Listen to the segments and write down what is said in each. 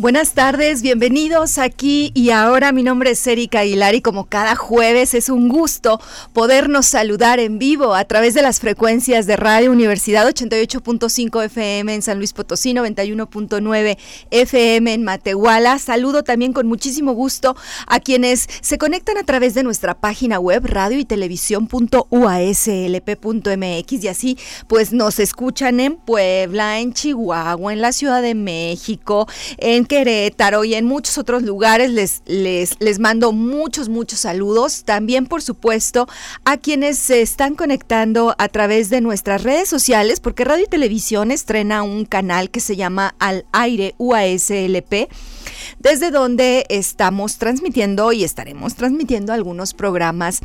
Buenas tardes, bienvenidos aquí y ahora. Mi nombre es Erika Aguilar y como cada jueves es un gusto podernos saludar en vivo a través de las frecuencias de Radio Universidad 88.5 FM en San Luis Potosí, 91.9 FM en Matehuala. Saludo también con muchísimo gusto a quienes se conectan a través de nuestra página web radio y televisión.uaslp.mx y así pues nos escuchan en Puebla, en Chihuahua, en la Ciudad de México, en Querétaro y en muchos otros lugares. Les, les, les mando muchos, muchos saludos. También, por supuesto, a quienes se están conectando a través de nuestras redes sociales, porque Radio y Televisión estrena un canal que se llama Al Aire UASLP desde donde estamos transmitiendo y estaremos transmitiendo algunos programas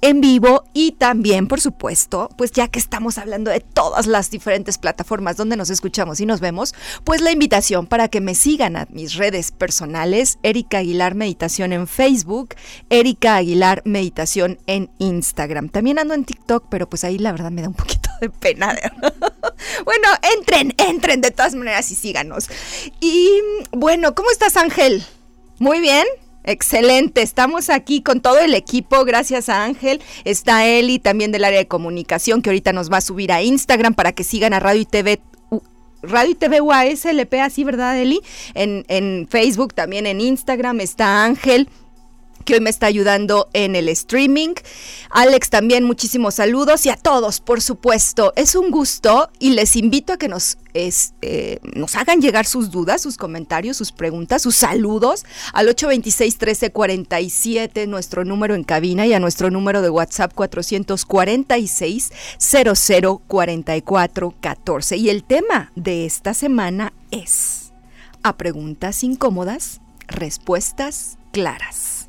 en vivo y también, por supuesto, pues ya que estamos hablando de todas las diferentes plataformas donde nos escuchamos y nos vemos, pues la invitación para que me sigan a mis redes personales, Erika Aguilar Meditación en Facebook, Erika Aguilar Meditación en Instagram. También ando en TikTok, pero pues ahí la verdad me da un poquito de pena. bueno, entren, entren de todas maneras y síganos. Y bueno, ¿cómo estás Ángel? Muy bien. Excelente, estamos aquí con todo el equipo, gracias a Ángel, está Eli también del área de comunicación que ahorita nos va a subir a Instagram para que sigan a Radio y TV Radio y TV UASLP, así, ¿verdad, Eli? En, en Facebook, también en Instagram está Ángel hoy me está ayudando en el streaming. Alex también muchísimos saludos y a todos, por supuesto. Es un gusto y les invito a que nos, eh, nos hagan llegar sus dudas, sus comentarios, sus preguntas, sus saludos al 826-1347, nuestro número en cabina y a nuestro número de WhatsApp 446 0044 14. Y el tema de esta semana es a preguntas incómodas, respuestas claras.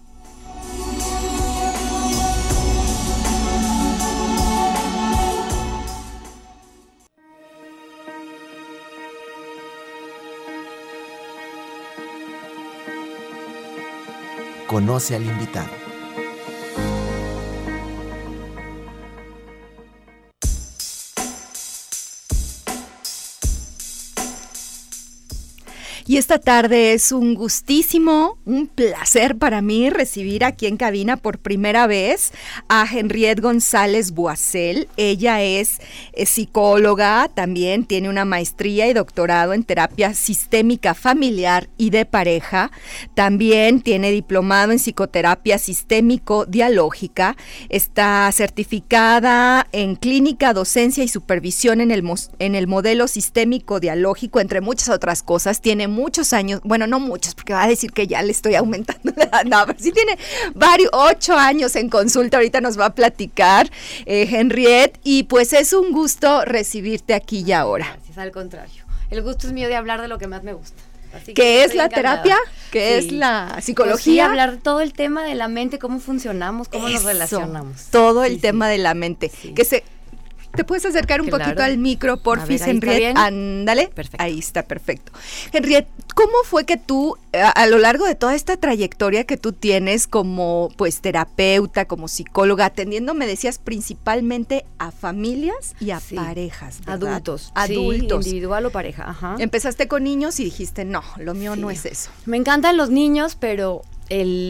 Conoce al invitado. Y esta tarde es un gustísimo, un placer para mí recibir aquí en cabina por primera vez a Henriette González Boisel. Ella es, psicóloga, también tiene una maestría y doctorado en terapia sistémica familiar y de pareja. También tiene diplomado en psicoterapia sistémico-dialógica. Está certificada en clínica, docencia y supervisión en el, en el modelo sistémico-dialógico, entre muchas otras cosas. Tiene muchos años, bueno, no muchos, porque va a decir que ya le estoy aumentando la edad, no, pero sí tiene varios, ocho años en consulta, ahorita nos va a platicar eh, Henriette, y pues es un gusto recibirte aquí y ahora. Gracias, al contrario. El gusto es mío de hablar de lo que más me gusta. Así ¿Qué es la terapia? ¿Qué es la psicología? Pues sí, hablar todo el tema de la mente, cómo funcionamos, cómo nos relacionamos. Todo el tema de la mente. Que se ¿Te puedes acercar un poquito al micro, porfis, Henriette? Ándale. Perfecto. Ahí está, perfecto. Henriette, ¿cómo fue que tú, a, lo largo de toda esta trayectoria que tú tienes como pues terapeuta, como psicóloga, atendiendo, me decías, principalmente a familias y a parejas, Adultos. Adultos. individual o pareja, ajá. Empezaste con niños y dijiste, no, lo mío no es eso. Me encantan los niños, pero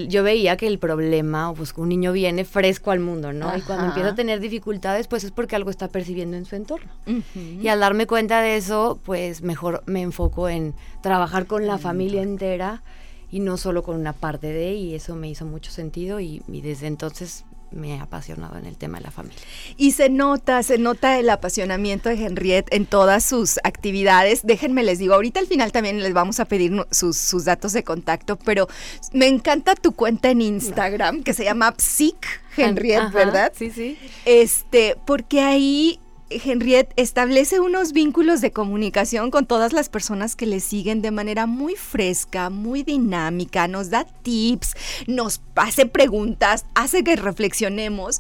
yo veía que el problema, pues un niño viene fresco al mundo, ¿no? Y cuando empieza a tener dificultades, pues es porque algo está percibiendo en su entorno. Y al darme cuenta de eso, pues mejor me enfoco en trabajar con la familia entera y no solo con una parte de, y eso me hizo mucho sentido y, desde entonces me he apasionado en el tema de la familia. Y se nota, se nota el apasionamiento de Henriette en todas sus actividades. Déjenme les digo, ahorita al final también les vamos a pedir sus, sus datos de contacto, pero me encanta tu cuenta en Instagram que se llama Psic Henriette, ¿verdad? Sí, sí. Este, porque ahí Henriette establece unos vínculos de comunicación con todas las personas que le siguen de manera muy fresca, muy dinámica, nos da tips, nos hace preguntas, hace que reflexionemos.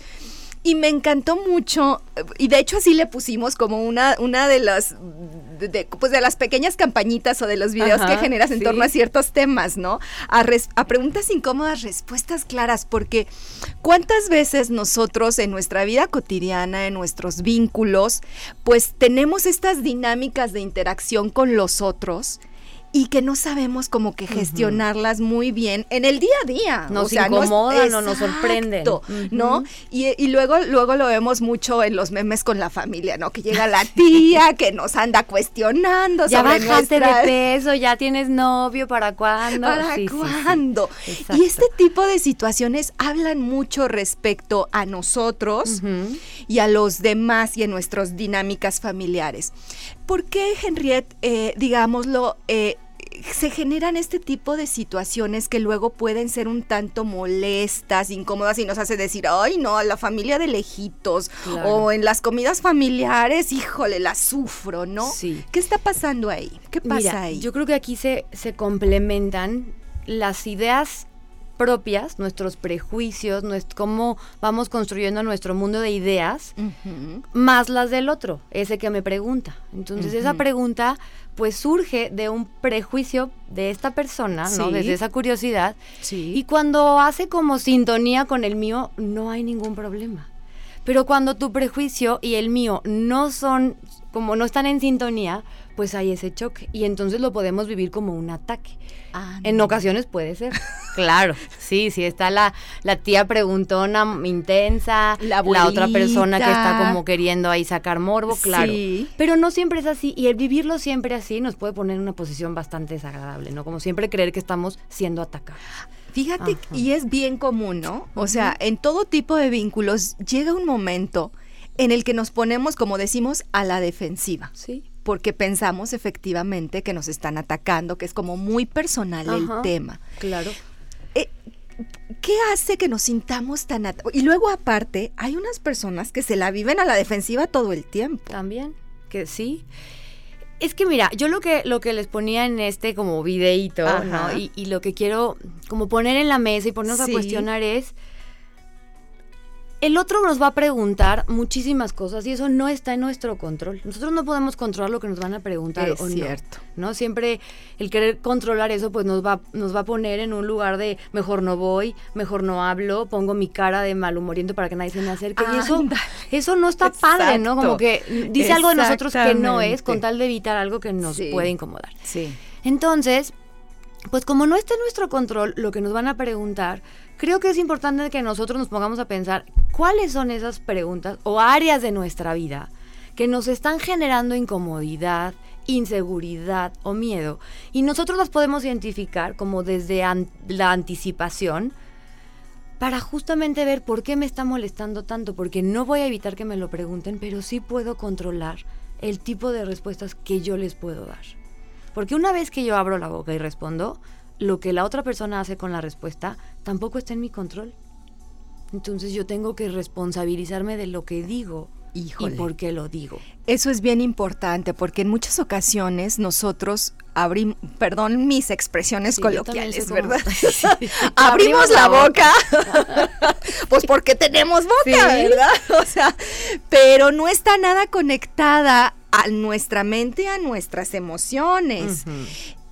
Y me encantó mucho, y de hecho así le pusimos como una, una de las de, pues de las pequeñas campañitas o de los videos que generas en torno a ciertos temas, ¿no? A, a preguntas incómodas, respuestas claras, porque cuántas veces nosotros en nuestra vida cotidiana, en nuestros vínculos, pues tenemos estas dinámicas de interacción con los otros y que no sabemos como que gestionarlas muy bien en el día a día. Nos o sea, incomoda, no, nos sorprende. ¿No? Y, luego, luego lo vemos mucho en los memes con la familia, ¿no? Que llega la tía, que nos anda cuestionando. Ya bajaste de peso, ya tienes novio, ¿para cuándo? ¿Para cuándo? y este tipo de situaciones hablan mucho respecto a nosotros y a los demás y en nuestras dinámicas familiares. ¿Por qué, Henriette, eh, digámoslo, eh, se generan este tipo de situaciones que luego pueden ser un tanto molestas, incómodas y nos hace decir, ay no, la familia de lejitos o en las comidas familiares, híjole, la sufro, ¿no? Sí. ¿Qué está pasando ahí? ¿Qué pasa ahí? Yo creo que aquí se, se complementan las ideas propias, nuestros prejuicios, nuestro, cómo vamos construyendo nuestro mundo de ideas, más las del otro, ese que me pregunta. Entonces esa pregunta pues surge de un prejuicio de esta persona, ¿no? Desde esa curiosidad. Y cuando hace como sintonía con el mío, no hay ningún problema. Pero cuando tu prejuicio y el mío no son, como no están en sintonía, pues hay ese choque y entonces lo podemos vivir como un ataque. Ah, en ocasiones puede ser. claro, sí, sí está la, la tía preguntona intensa, la, otra persona que está como queriendo ahí sacar morbo, claro. Pero no siempre es así y el vivirlo siempre así nos puede poner en una posición bastante desagradable, ¿no? Como siempre creer que estamos siendo atacados. Fíjate, y es bien común, ¿no? O sea, en todo tipo de vínculos llega un momento en el que nos ponemos, como decimos, a la defensiva. Sí porque pensamos efectivamente que nos están atacando, que es como muy personal el tema. Claro. Eh, ¿Qué hace que nos sintamos tan Y luego aparte, hay unas personas que se la viven a la defensiva todo el tiempo. También, que sí. Es que mira, yo lo que, lo que les ponía en este como videíto, ¿no? Y, lo que quiero como poner en la mesa y ponernos a cuestionar es el otro nos va a preguntar muchísimas cosas y eso no está en nuestro control. Nosotros no podemos controlar lo que nos van a preguntar es cierto. No. Siempre el querer controlar eso pues nos va nos va a poner en un lugar de mejor no voy, mejor no hablo, pongo mi cara de malhumoriento para que nadie se me acerque y eso eso no está padre, ¿no? Como que dice algo de nosotros que no es con tal de evitar algo que nos puede incomodar. Sí. Entonces, pues como no está en nuestro control lo que nos van a preguntar, creo que es importante que nosotros nos pongamos a pensar cuáles son esas preguntas o áreas de nuestra vida que nos están generando incomodidad, inseguridad o miedo. Y nosotros las podemos identificar como desde la anticipación para justamente ver por qué me está molestando tanto, porque no voy a evitar que me lo pregunten, pero sí puedo controlar el tipo de respuestas que yo les puedo dar. Porque una vez que yo abro la boca y respondo, lo que la otra persona hace con la respuesta tampoco está en mi control. Entonces yo tengo que responsabilizarme de lo que digo y por qué lo digo. Eso es bien importante porque en muchas ocasiones nosotros abrimos, perdón mis expresiones coloquiales, ¿verdad? Abrimos la boca, pues porque tenemos boca, ¿verdad? O sea, pero no está nada conectada a nuestra mente, a nuestras emociones.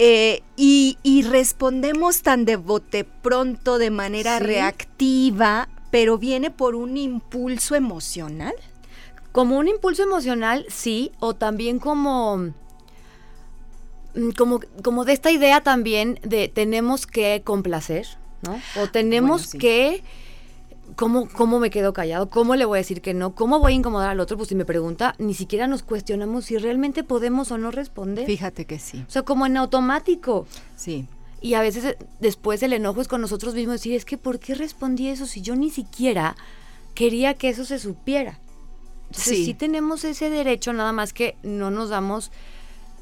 Eh, y, respondemos tan de bote pronto, de manera reactiva, pero viene por un impulso emocional. Como un impulso emocional, sí, o también como, mm, como, como de esta idea también de tenemos que complacer, ¿no? O tenemos que ¿cómo, ¿cómo me quedo callado? ¿Cómo le voy a decir que no? ¿Cómo voy a incomodar al otro? Pues si me pregunta, ni siquiera nos cuestionamos si realmente podemos o no responder. Fíjate que sí. O sea, como en automático. Sí. Y a veces eh, después el enojo es con nosotros mismos, decir, es que ¿por qué respondí eso si yo ni siquiera quería que eso se supiera. Entonces, Sí. sí tenemos ese derecho, nada más que no nos damos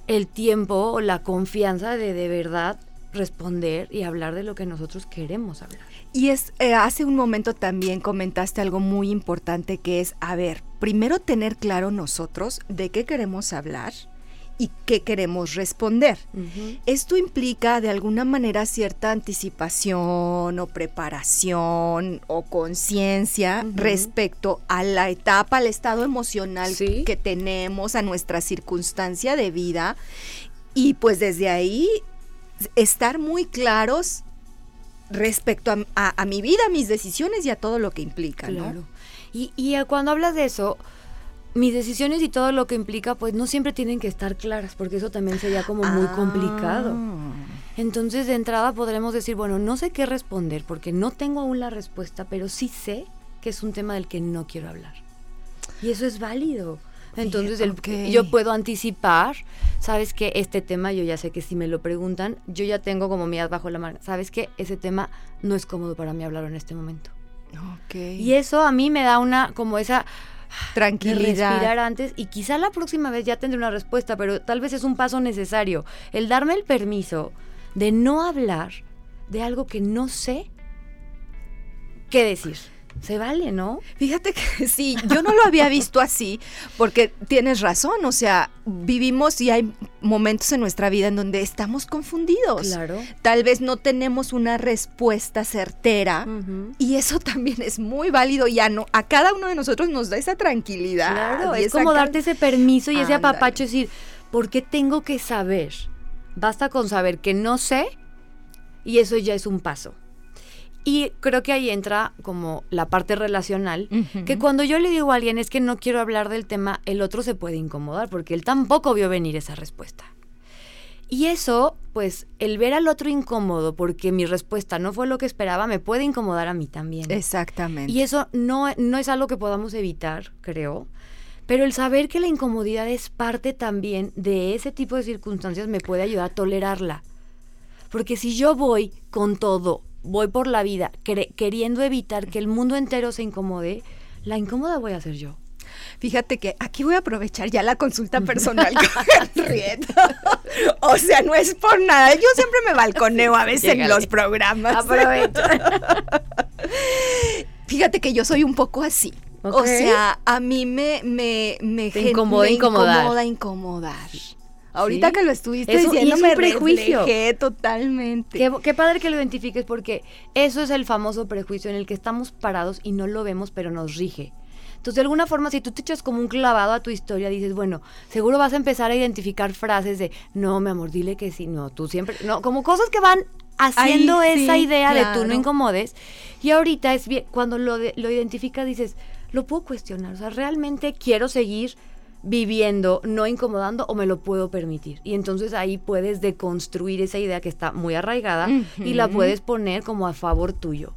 el tiempo o la confianza de de verdad responder y hablar de lo que nosotros queremos hablar. Y es, eh, hace un momento también comentaste algo muy importante que es, a ver, primero tener claro nosotros de qué queremos hablar y qué queremos responder. Esto implica de alguna manera cierta anticipación o preparación o conciencia respecto a la etapa, al estado emocional Sí. que tenemos, a nuestra circunstancia de vida y pues desde ahí estar muy claros respecto a, a- a mi vida, a mis decisiones y a todo lo que implica, ¿no? Claro. Y, y eh, cuando hablas de eso, mis decisiones y todo lo que implica, pues no siempre tienen que estar claras, porque eso también sería como muy Ah. complicado. Entonces, de entrada podremos decir, bueno, no sé qué responder, porque no tengo aún la respuesta, pero sí sé que es un tema del que no quiero hablar. Y eso es válido. Entonces, el- yo puedo anticipar, sabes que este tema, yo ya sé que si me lo preguntan, yo ya tengo como mi bajo la manga. Sabes que ese tema no es cómodo para mí hablarlo en este momento. Ok. Y eso a mí me da una, como esa de tranquilidad. respirar antes y quizá la próxima vez ya tendré una respuesta, pero tal vez es un paso necesario. El darme el permiso de no hablar de algo que no sé qué decir. Se vale, ¿no? Fíjate que sí, yo no lo había visto así, porque tienes razón, o sea, vivimos y hay momentos en nuestra vida en donde estamos confundidos. Claro. Tal vez no tenemos una respuesta certera. Y eso también es muy válido, ya no, a cada uno de nosotros nos da esa tranquilidad. Claro, y es como darte ese permiso y ese Ándale. apapacho, decir, ¿por qué tengo que saber? Basta con saber que no sé y eso ya es un paso. Y creo que ahí entra como la parte relacional, que cuando yo le digo a alguien es que no quiero hablar del tema, el otro se puede incomodar porque él tampoco vio venir esa respuesta. Y eso, pues, el ver al otro incómodo porque mi respuesta no fue lo que esperaba, me puede incomodar a mí también. Exactamente. Y eso no, no es algo que podamos evitar, creo. Pero el saber que la incomodidad es parte también de ese tipo de circunstancias me puede ayudar a tolerarla. Porque si yo voy con todo, voy por la vida queriendo evitar que el mundo entero se incomode, la incómoda voy a ser yo. Fíjate que aquí voy a aprovechar ya la consulta personal con. O sea, no es por nada. Yo siempre me balconeo a veces en los programas. Aprovecha. Fíjate que yo soy un poco así. O sea, a mí me, me, me, me incomoda incomodar. Ahorita Sí. que lo estuviste Eso- diciendo es me un prejuicio. reflejé totalmente. Qué, qué padre que lo identifiques porque eso es el famoso prejuicio en el que estamos parados y no lo vemos, pero nos rige. Entonces, de alguna forma, si tú te echas como un clavado a tu historia, dices, bueno, seguro vas a empezar a identificar frases de, no, mi amor, dile que sí, no, tú siempre, no, como cosas que van haciendo Ahí, esa sí, idea de tú claro. no incomodes. Y ahorita es bien, cuando lo, de- lo identificas, dices, lo puedo cuestionar, o sea, realmente quiero seguir viviendo, no incomodando o me lo puedo permitir. Y entonces ahí puedes deconstruir esa idea que está muy arraigada y la puedes poner como a favor tuyo.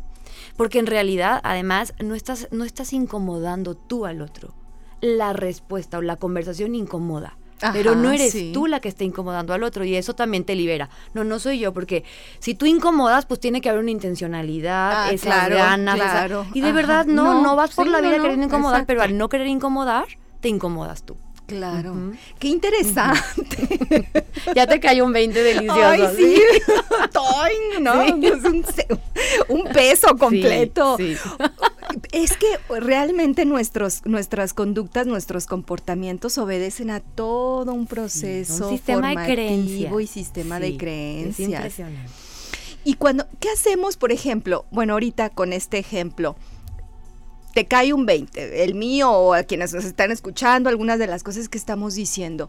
Porque en realidad, además, no estás, no estás incomodando tú al otro. La respuesta o la conversación incomoda. pero no eres sí. tú la que está incomodando al otro y eso también te libera. No, no soy yo, porque si tú incomodas, pues tiene que haber una intencionalidad, Ah, esas claro, ganas. esa- claro. y de Ajá. verdad, no, No, no, vas por sí, la vida no, queriendo incomodar, pero exacto. al no querer incomodar, te incomodas tú. Claro. Qué interesante. Ya te cayó un 20 delicioso. Ay, sí. ¿sí? ¿no? Sí. Es un, peso completo. Sí, Es que realmente nuestros, nuestras conductas, nuestros comportamientos obedecen a todo un proceso un sistema de y sistema de Es creencias. impresionante. Y cuando, ¿qué hacemos, por ejemplo? Bueno, ahorita con este ejemplo, te cae un 20, el mío o a quienes nos están escuchando, algunas de las cosas que estamos diciendo.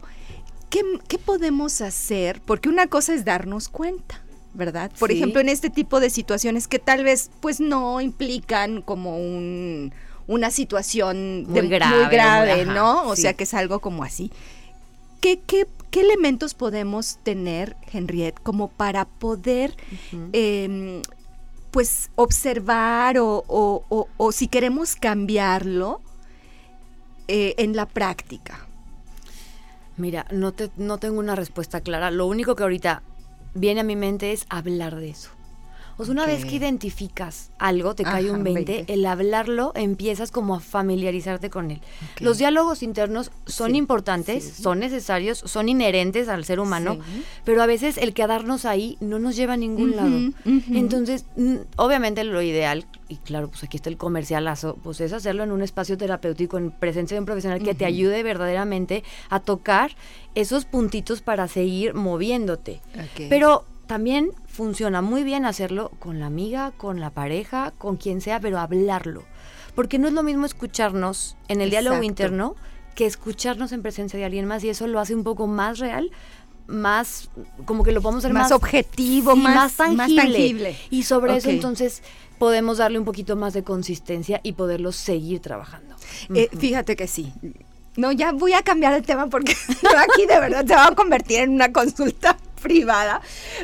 ¿Qué, qué podemos hacer? Porque una cosa es darnos cuenta, ¿verdad? Por Sí. ejemplo, en este tipo de situaciones que tal vez pues no implican como un, una situación Muy de- grave, muy grave, muy- ajá, ¿no? O sí. sea, que es algo como así. ¿Qué, qué, qué elementos podemos tener, Henriette, como para poder eh, pues observar o, o- o- o si queremos cambiarlo eh, en la práctica. Mira, no, te, no tengo una respuesta clara. Lo único que ahorita viene a mi mente es hablar de eso. O sea, una vez que identificas algo, te cae un 20, el hablarlo empiezas como a familiarizarte con él. Los diálogos internos son importantes, son necesarios, son inherentes al ser humano, pero a veces el quedarnos ahí no nos lleva a ningún lado. Entonces, obviamente lo ideal, y claro, pues aquí está el comercialazo, pues es hacerlo en un espacio terapéutico, en presencia de un profesional que te ayude verdaderamente a tocar esos puntitos para seguir moviéndote. Pero también funciona muy bien hacerlo con la amiga, con la pareja, con quien sea, pero hablarlo. Porque no es lo mismo escucharnos en el diálogo interno que escucharnos en presencia de alguien más y eso lo hace un poco más real, más como que lo podemos hacer más, objetivo, más, tangible. Y sobre eso entonces podemos darle un poquito más de consistencia y poderlo seguir trabajando. Eh, fíjate que sí. No, ya voy a cambiar el tema porque aquí de verdad se va a convertir en una consulta privada.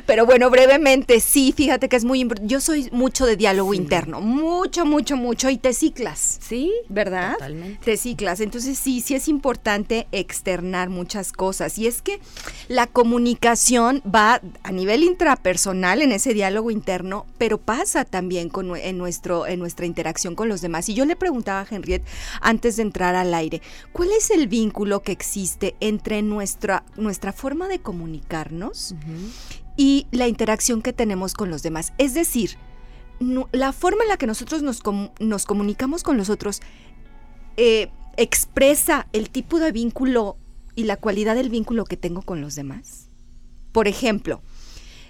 Pero bueno, brevemente, sí, fíjate que es muy importante. Yo soy mucho de diálogo interno, mucho, mucho, mucho, y te ciclas. Sí, ¿verdad? Totalmente. Te ciclas. Entonces sí, sí es importante externar muchas cosas. Y es que la comunicación va a nivel intrapersonal en ese diálogo interno, pero pasa también con, en, nuestro, en nuestra interacción con los demás. Y yo le preguntaba a Henriette antes de entrar al aire, ¿cuál es el vínculo que existe entre nuestra, nuestra forma de comunicarnos? Y la interacción que tenemos con los demás. Es decir, la forma en la que nosotros nos, nos comunicamos con los otros eh, expresa el tipo de vínculo y la cualidad del vínculo que tengo con los demás. Por ejemplo,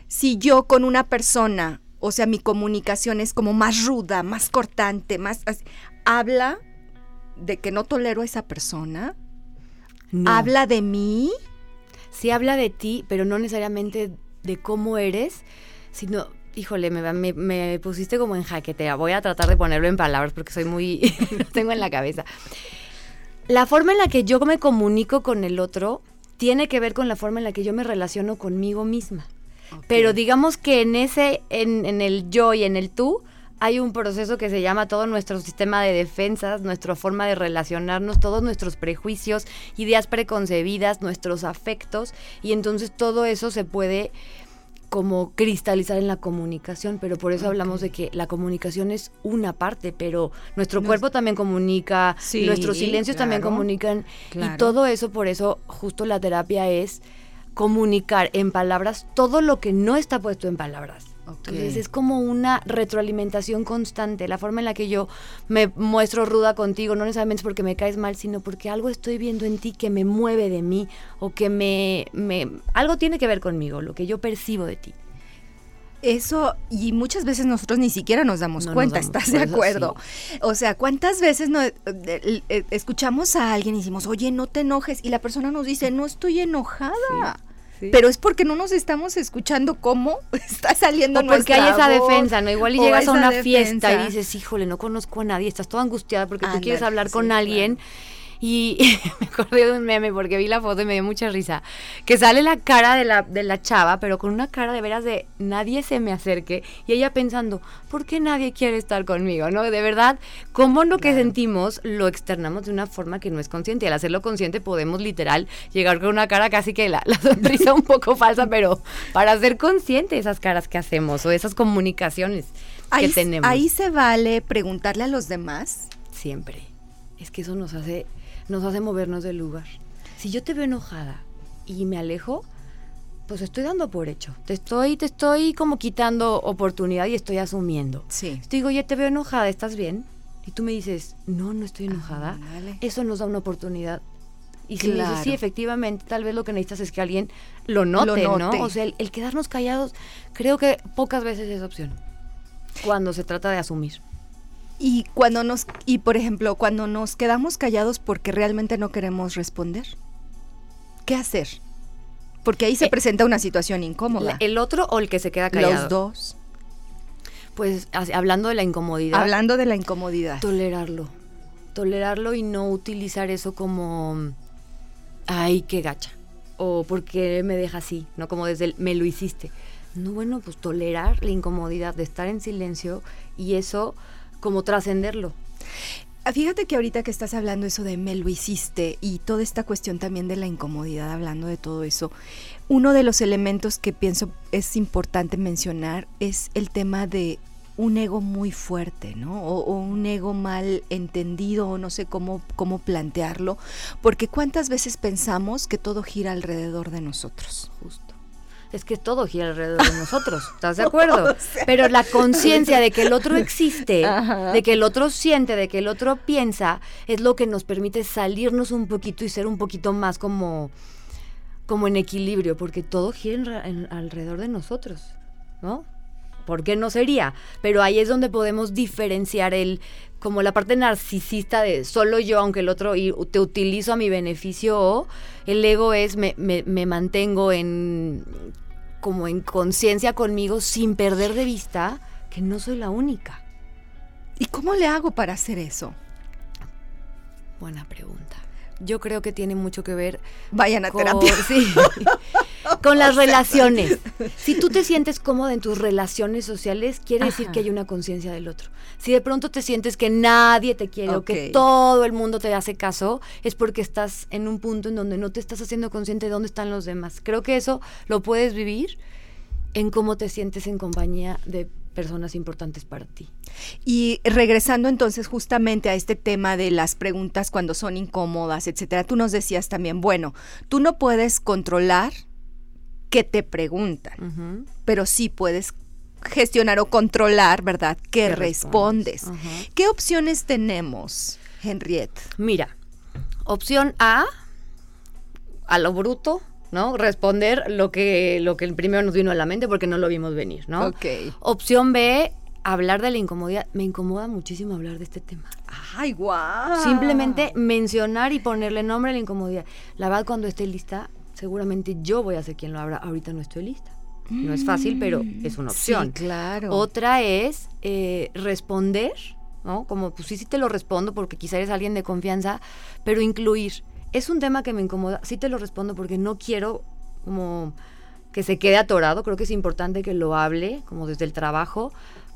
si yo con una persona, o sea, mi comunicación es como más ruda, más cortante, más... habla de que no tolero a esa persona, habla de mí, sí habla de ti, pero no necesariamente de cómo eres, sino, híjole, me, me, pusiste como en jaquetea. Voy a tratar de ponerlo en palabras porque soy muy, tengo en la cabeza. La forma en la que yo me comunico con el otro tiene que ver con la forma en la que yo me relaciono conmigo misma. Pero digamos que en ese, en, en el yo y en el tú, hay un proceso que se llama todo nuestro sistema de defensas, nuestra forma de relacionarnos, todos nuestros prejuicios, ideas preconcebidas, nuestros afectos, y entonces todo eso se puede como cristalizar en la comunicación, pero por eso hablamos de que la comunicación es una parte, pero nuestro cuerpo también comunica, nuestros silencios también comunican, y todo eso, por eso justo la terapia es comunicar en palabras todo lo que no está puesto en palabras. Entonces es como una retroalimentación constante, la forma en la que yo me muestro ruda contigo, no necesariamente es porque me caes mal, sino porque algo estoy viendo en ti que me mueve de mí o que me, me algo tiene que ver conmigo, lo que yo percibo de ti. Eso, y muchas veces nosotros ni siquiera nos damos cuenta, ¿estás de acuerdo? O sea, ¿cuántas veces no, eh, eh, escuchamos a alguien y decimos, oye, no te enojes? Y la persona nos dice, no estoy enojada. Pero es porque no nos estamos escuchando cómo está saliendo o porque hay esa defensa, ¿no? Igual y llegas a una fiesta y dices, híjole, no conozco a nadie, estás toda angustiada porque tú quieres hablar con alguien. Y me acordé de un meme porque vi la foto y me dio mucha risa. Que sale la cara de la, de la chava, pero con una cara de veras de nadie se me acerque. Y ella pensando, ¿por qué nadie quiere estar conmigo? ¿No? De verdad, ¿cómo lo que sentimos lo externamos de una forma que no es consciente? Y al hacerlo consciente podemos literal llegar con una cara casi que la, la sonrisa un poco falsa, pero para ser consciente esas caras que hacemos o esas comunicaciones que tenemos. Ahí se vale preguntarle a los demás. Siempre. Es que eso nos hace nos hace movernos del lugar. Si yo te veo enojada y me alejo, pues estoy dando por hecho. Te estoy, te estoy como quitando oportunidad y estoy asumiendo. Sí. Te digo, oye, te veo enojada, ¿estás bien? Y tú me dices, no, no estoy enojada. Ah, eso nos da una oportunidad. Y si me dices, sí, efectivamente, tal vez lo que necesitas es que alguien lo note, ¿no? O sea, el quedarnos callados, creo que pocas veces es opción. Cuando se trata de asumir. Y cuando nos y por ejemplo, cuando nos quedamos callados porque realmente no queremos responder, ¿qué hacer? Porque ahí se eh, presenta una situación incómoda. ¿El otro o el que se queda callado? Los dos. Pues hablando de la incomodidad. Hablando de la incomodidad. Tolerarlo. Tolerarlo y no utilizar eso como ay, qué gacha. O porque me deja así, no como desde el me lo hiciste. No, bueno, pues tolerar la incomodidad de estar en silencio y eso como trascenderlo. Ah, fíjate que ahorita que estás hablando eso de me lo hiciste y toda esta cuestión también de la incomodidad, hablando de todo eso, uno de los elementos que pienso es importante mencionar es el tema de un ego muy fuerte, ¿no? O, un ego mal entendido, o no sé cómo, cómo plantearlo, porque cuántas veces pensamos que todo gira alrededor de nosotros. Justo es que todo gira alrededor de nosotros, ¿estás de acuerdo? Pero la conciencia de que el otro existe, de que el otro siente, de que el otro piensa, es lo que nos permite salirnos un poquito y ser un poquito más como, como en equilibrio, porque todo gira alrededor de nosotros, ¿no? ¿Por qué no sería? Pero ahí es donde podemos diferenciar el como la parte narcisista de solo yo, aunque el otro y te utilizo a mi beneficio, o el ego es me, me, mantengo en como en conciencia conmigo sin perder de vista que no soy la única. ¿Y cómo le hago para hacer eso? Buena pregunta yo creo que tiene mucho que ver. Vayan a terapia. con las relaciones. Si tú te sientes cómoda en tus relaciones sociales, quiere decir que hay una conciencia del otro. Si de pronto te sientes que nadie te quiere o que todo el mundo te hace caso, es porque estás en un punto en donde no te estás haciendo consciente de dónde están los demás. Creo que eso lo puedes vivir en cómo te sientes en compañía de personas importantes para ti. Y regresando entonces justamente a este tema de las preguntas cuando son incómodas, etcétera, tú nos decías también, bueno, tú no puedes controlar que te preguntan, pero sí puedes gestionar o controlar, ¿verdad? ¿Qué, respondes? ¿Qué opciones tenemos, Henriette? Mira, opción A, a lo bruto, ¿no? Responder lo que, lo que el primero nos vino a la mente porque no lo vimos venir, ¿no? Ok. Opción B, hablar de la incomodidad. Me incomoda muchísimo hablar de este tema. ¡Ay, guau! Simplemente mencionar y ponerle nombre a la incomodidad. La verdad, cuando esté lista, seguramente yo voy a ser quien lo abra. Ahorita no estoy lista. No es fácil, pero es una opción. Sí, claro. Otra es eh, responder, ¿no? Como, pues sí, sí te lo respondo porque quizá eres alguien de confianza, pero incluir es un tema que me incomoda. Sí te lo respondo porque no quiero como que se quede atorado. Creo que es importante que lo hable, como desde el trabajo,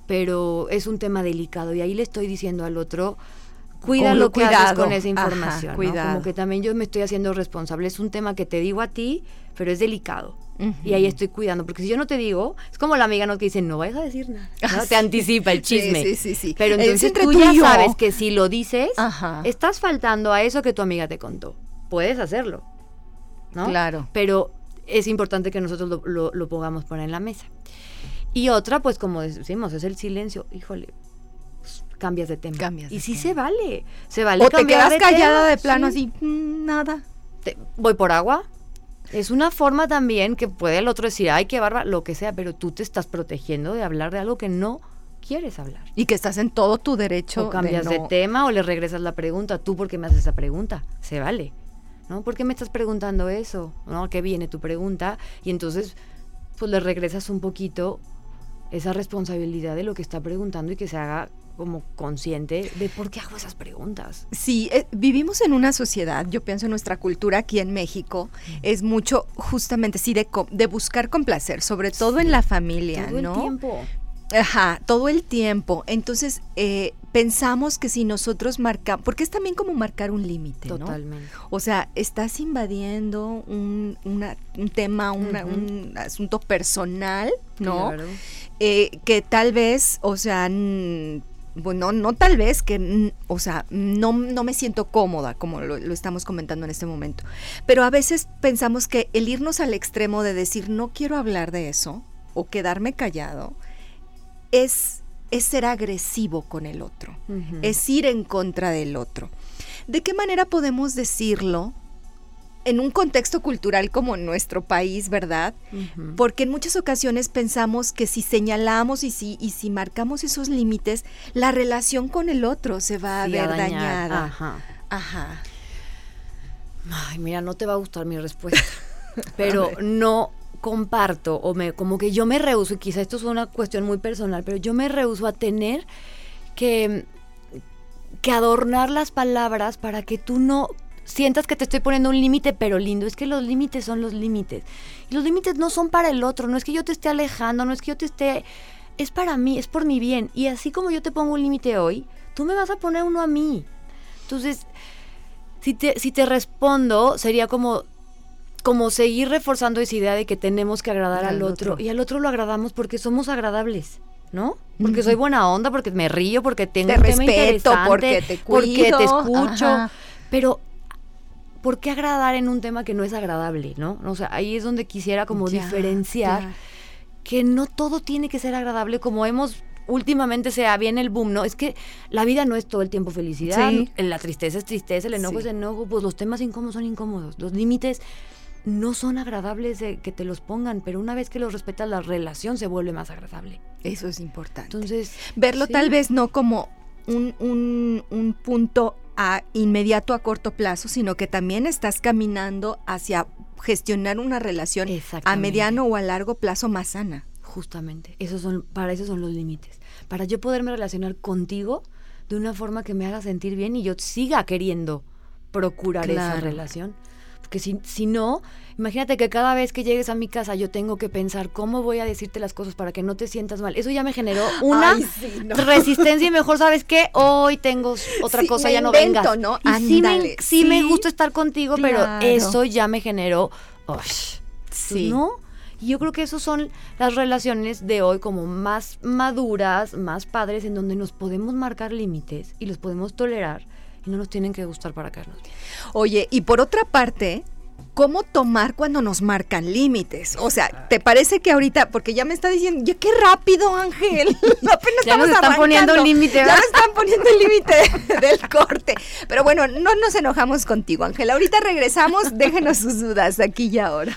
pero es un tema delicado. Y ahí le estoy diciendo al otro, cuida lo que haces con esa información. Como que también yo me estoy haciendo responsable. Es un tema que te digo a ti, pero es delicado. Y ahí estoy cuidando, porque si yo no te digo, es como la amiga no que dice, no vayas a decir nada. ¿no? Te anticipa el chisme. Sí, sí, sí. Pero entonces tú ya sabes que si lo dices, estás faltando a eso que tu amiga te contó. Puedes hacerlo. ¿no? Claro. Pero es importante que nosotros lo, lo, pongamos poner en la mesa. Y otra, pues como decimos, es el silencio. Híjole, cambias de tema. Cambias y sí se vale. Se vale. O te quedas callada de plano así, mm, nada. voy por agua, es una forma también que puede el otro decir, ay, qué barba, lo que sea, pero tú te estás protegiendo de hablar de algo que no quieres hablar. Y que estás en todo tu derecho. O cambias de, tema o le regresas la pregunta. ¿Tú por qué me haces esa pregunta? Se vale. ¿No? ¿Por qué me estás preguntando eso? ¿No? qué viene tu pregunta? Y entonces, pues le regresas un poquito esa responsabilidad de lo que está preguntando y que se haga como consciente de por qué hago esas preguntas. Sí, eh, vivimos en una sociedad, yo pienso en nuestra cultura aquí en México, es mucho justamente sí de, de buscar complacer, sobre todo en la familia, todo ¿no? El tiempo. Ajá, todo el tiempo. Entonces, eh, pensamos que si nosotros marcamos, porque es también como marcar un límite, ¿no? Totalmente. O sea, estás invadiendo un, un tema, un asunto personal, ¿no? Claro. Eh, que tal vez, o sea, bueno, no tal vez que, o sea, no, no me siento cómoda, como lo, estamos comentando en este momento, pero a veces pensamos que el irnos al extremo de decir no quiero hablar de eso o quedarme callado es, es ser agresivo con el otro, es ir en contra del otro. ¿De qué manera podemos decirlo en un contexto cultural como nuestro país, ¿verdad? Porque en muchas ocasiones pensamos que si señalamos y si, y si marcamos esos límites, la relación con el otro se va a ver dañada. Ajá. Ajá. Ay, mira, no te va a gustar mi respuesta. pero no comparto o me como que yo me rehuso, y quizá esto es una cuestión muy personal, pero yo me rehuso a tener que que adornar las palabras para que tú no sientas que te estoy poniendo un límite, pero lindo. Es que los límites son los límites. Y los límites no son para el otro, no es que yo te esté alejando, no es que yo te esté... Es para mí, es por mi bien. Y así como yo te pongo un límite hoy, tú me vas a poner uno a mí. Entonces, si te, si te respondo, sería como como seguir reforzando esa idea de que tenemos que agradar al, otro. Y al otro lo agradamos porque somos agradables, ¿no? Porque soy buena onda, porque me río, porque tengo un tema interesante, porque te porque te escucho. Pero ¿por qué agradar en un tema que no es agradable, no? O sea, ahí es donde quisiera como diferenciar que no todo tiene que ser agradable como hemos últimamente se bien el boom, ¿no? Es que la vida no es todo el tiempo felicidad, la tristeza es tristeza, el enojo es enojo, pues los temas incómodos son incómodos, los límites no son agradables de que te los pongan, pero una vez que los respetas la relación se vuelve más agradable. Eso es importante. Entonces, verlo tal vez no como un, un, un punto a inmediato a corto plazo, sino que también estás caminando hacia gestionar una relación a mediano o a largo plazo más sana. Justamente, esos son, para eso son los límites. Para yo poderme relacionar contigo de una forma que me haga sentir bien y yo siga queriendo procurar esa relación. Porque si, si no, imagínate que cada vez que llegues a mi casa yo tengo que pensar cómo voy a decirte las cosas para que no te sientas mal. Eso ya me generó una resistencia y mejor, ¿sabes qué? Hoy tengo otra cosa, ya no vengas. ¿no? Y sí, me, sí, me, gusta estar contigo, pero eso ya me generó... sí. ¿No? Y yo creo que esas son las relaciones de hoy como más maduras, más padres, en donde nos podemos marcar límites y los podemos tolerar y no nos tienen que gustar para caernos Oye, y por otra parte, ¿cómo tomar cuando nos marcan límites? O sea, ¿te parece que ahorita, porque ya me está diciendo, ya qué rápido, Ángel, apenas ya nos están poniendo límite, Ya están poniendo el límite del corte. Pero bueno, no nos enojamos contigo, Ángel. Ahorita regresamos, déjenos sus dudas aquí y ahora.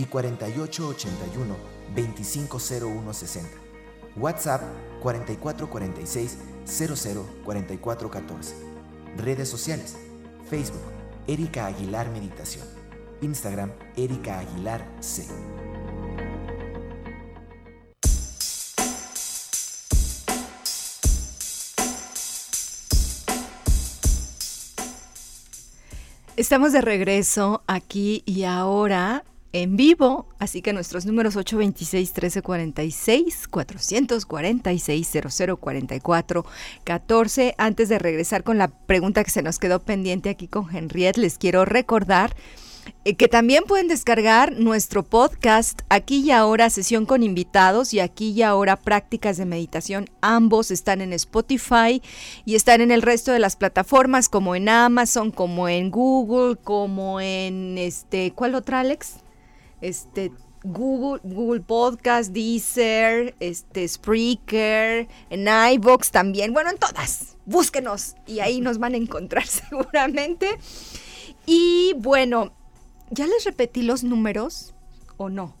y 4881 250160. WhatsApp 4446 004414. Redes sociales. Facebook Erika Aguilar Meditación. Instagram Erika Aguilar C. Estamos de regreso aquí y ahora en vivo, así que nuestros números 826-1346, 446-0044, 14. Antes de regresar con la pregunta que se nos quedó pendiente aquí con Henriette, les quiero recordar eh, que también pueden descargar nuestro podcast aquí y ahora sesión con invitados y aquí y ahora prácticas de meditación. Ambos están en Spotify y están en el resto de las plataformas como en Amazon, como en Google, como en este, ¿cuál otra Alex? Este, Google, Google Podcast, Deezer, este, Spreaker, en iVoox también, bueno, en todas. Búsquenos y ahí nos van a encontrar seguramente. Y bueno, ¿ya les repetí los números o no?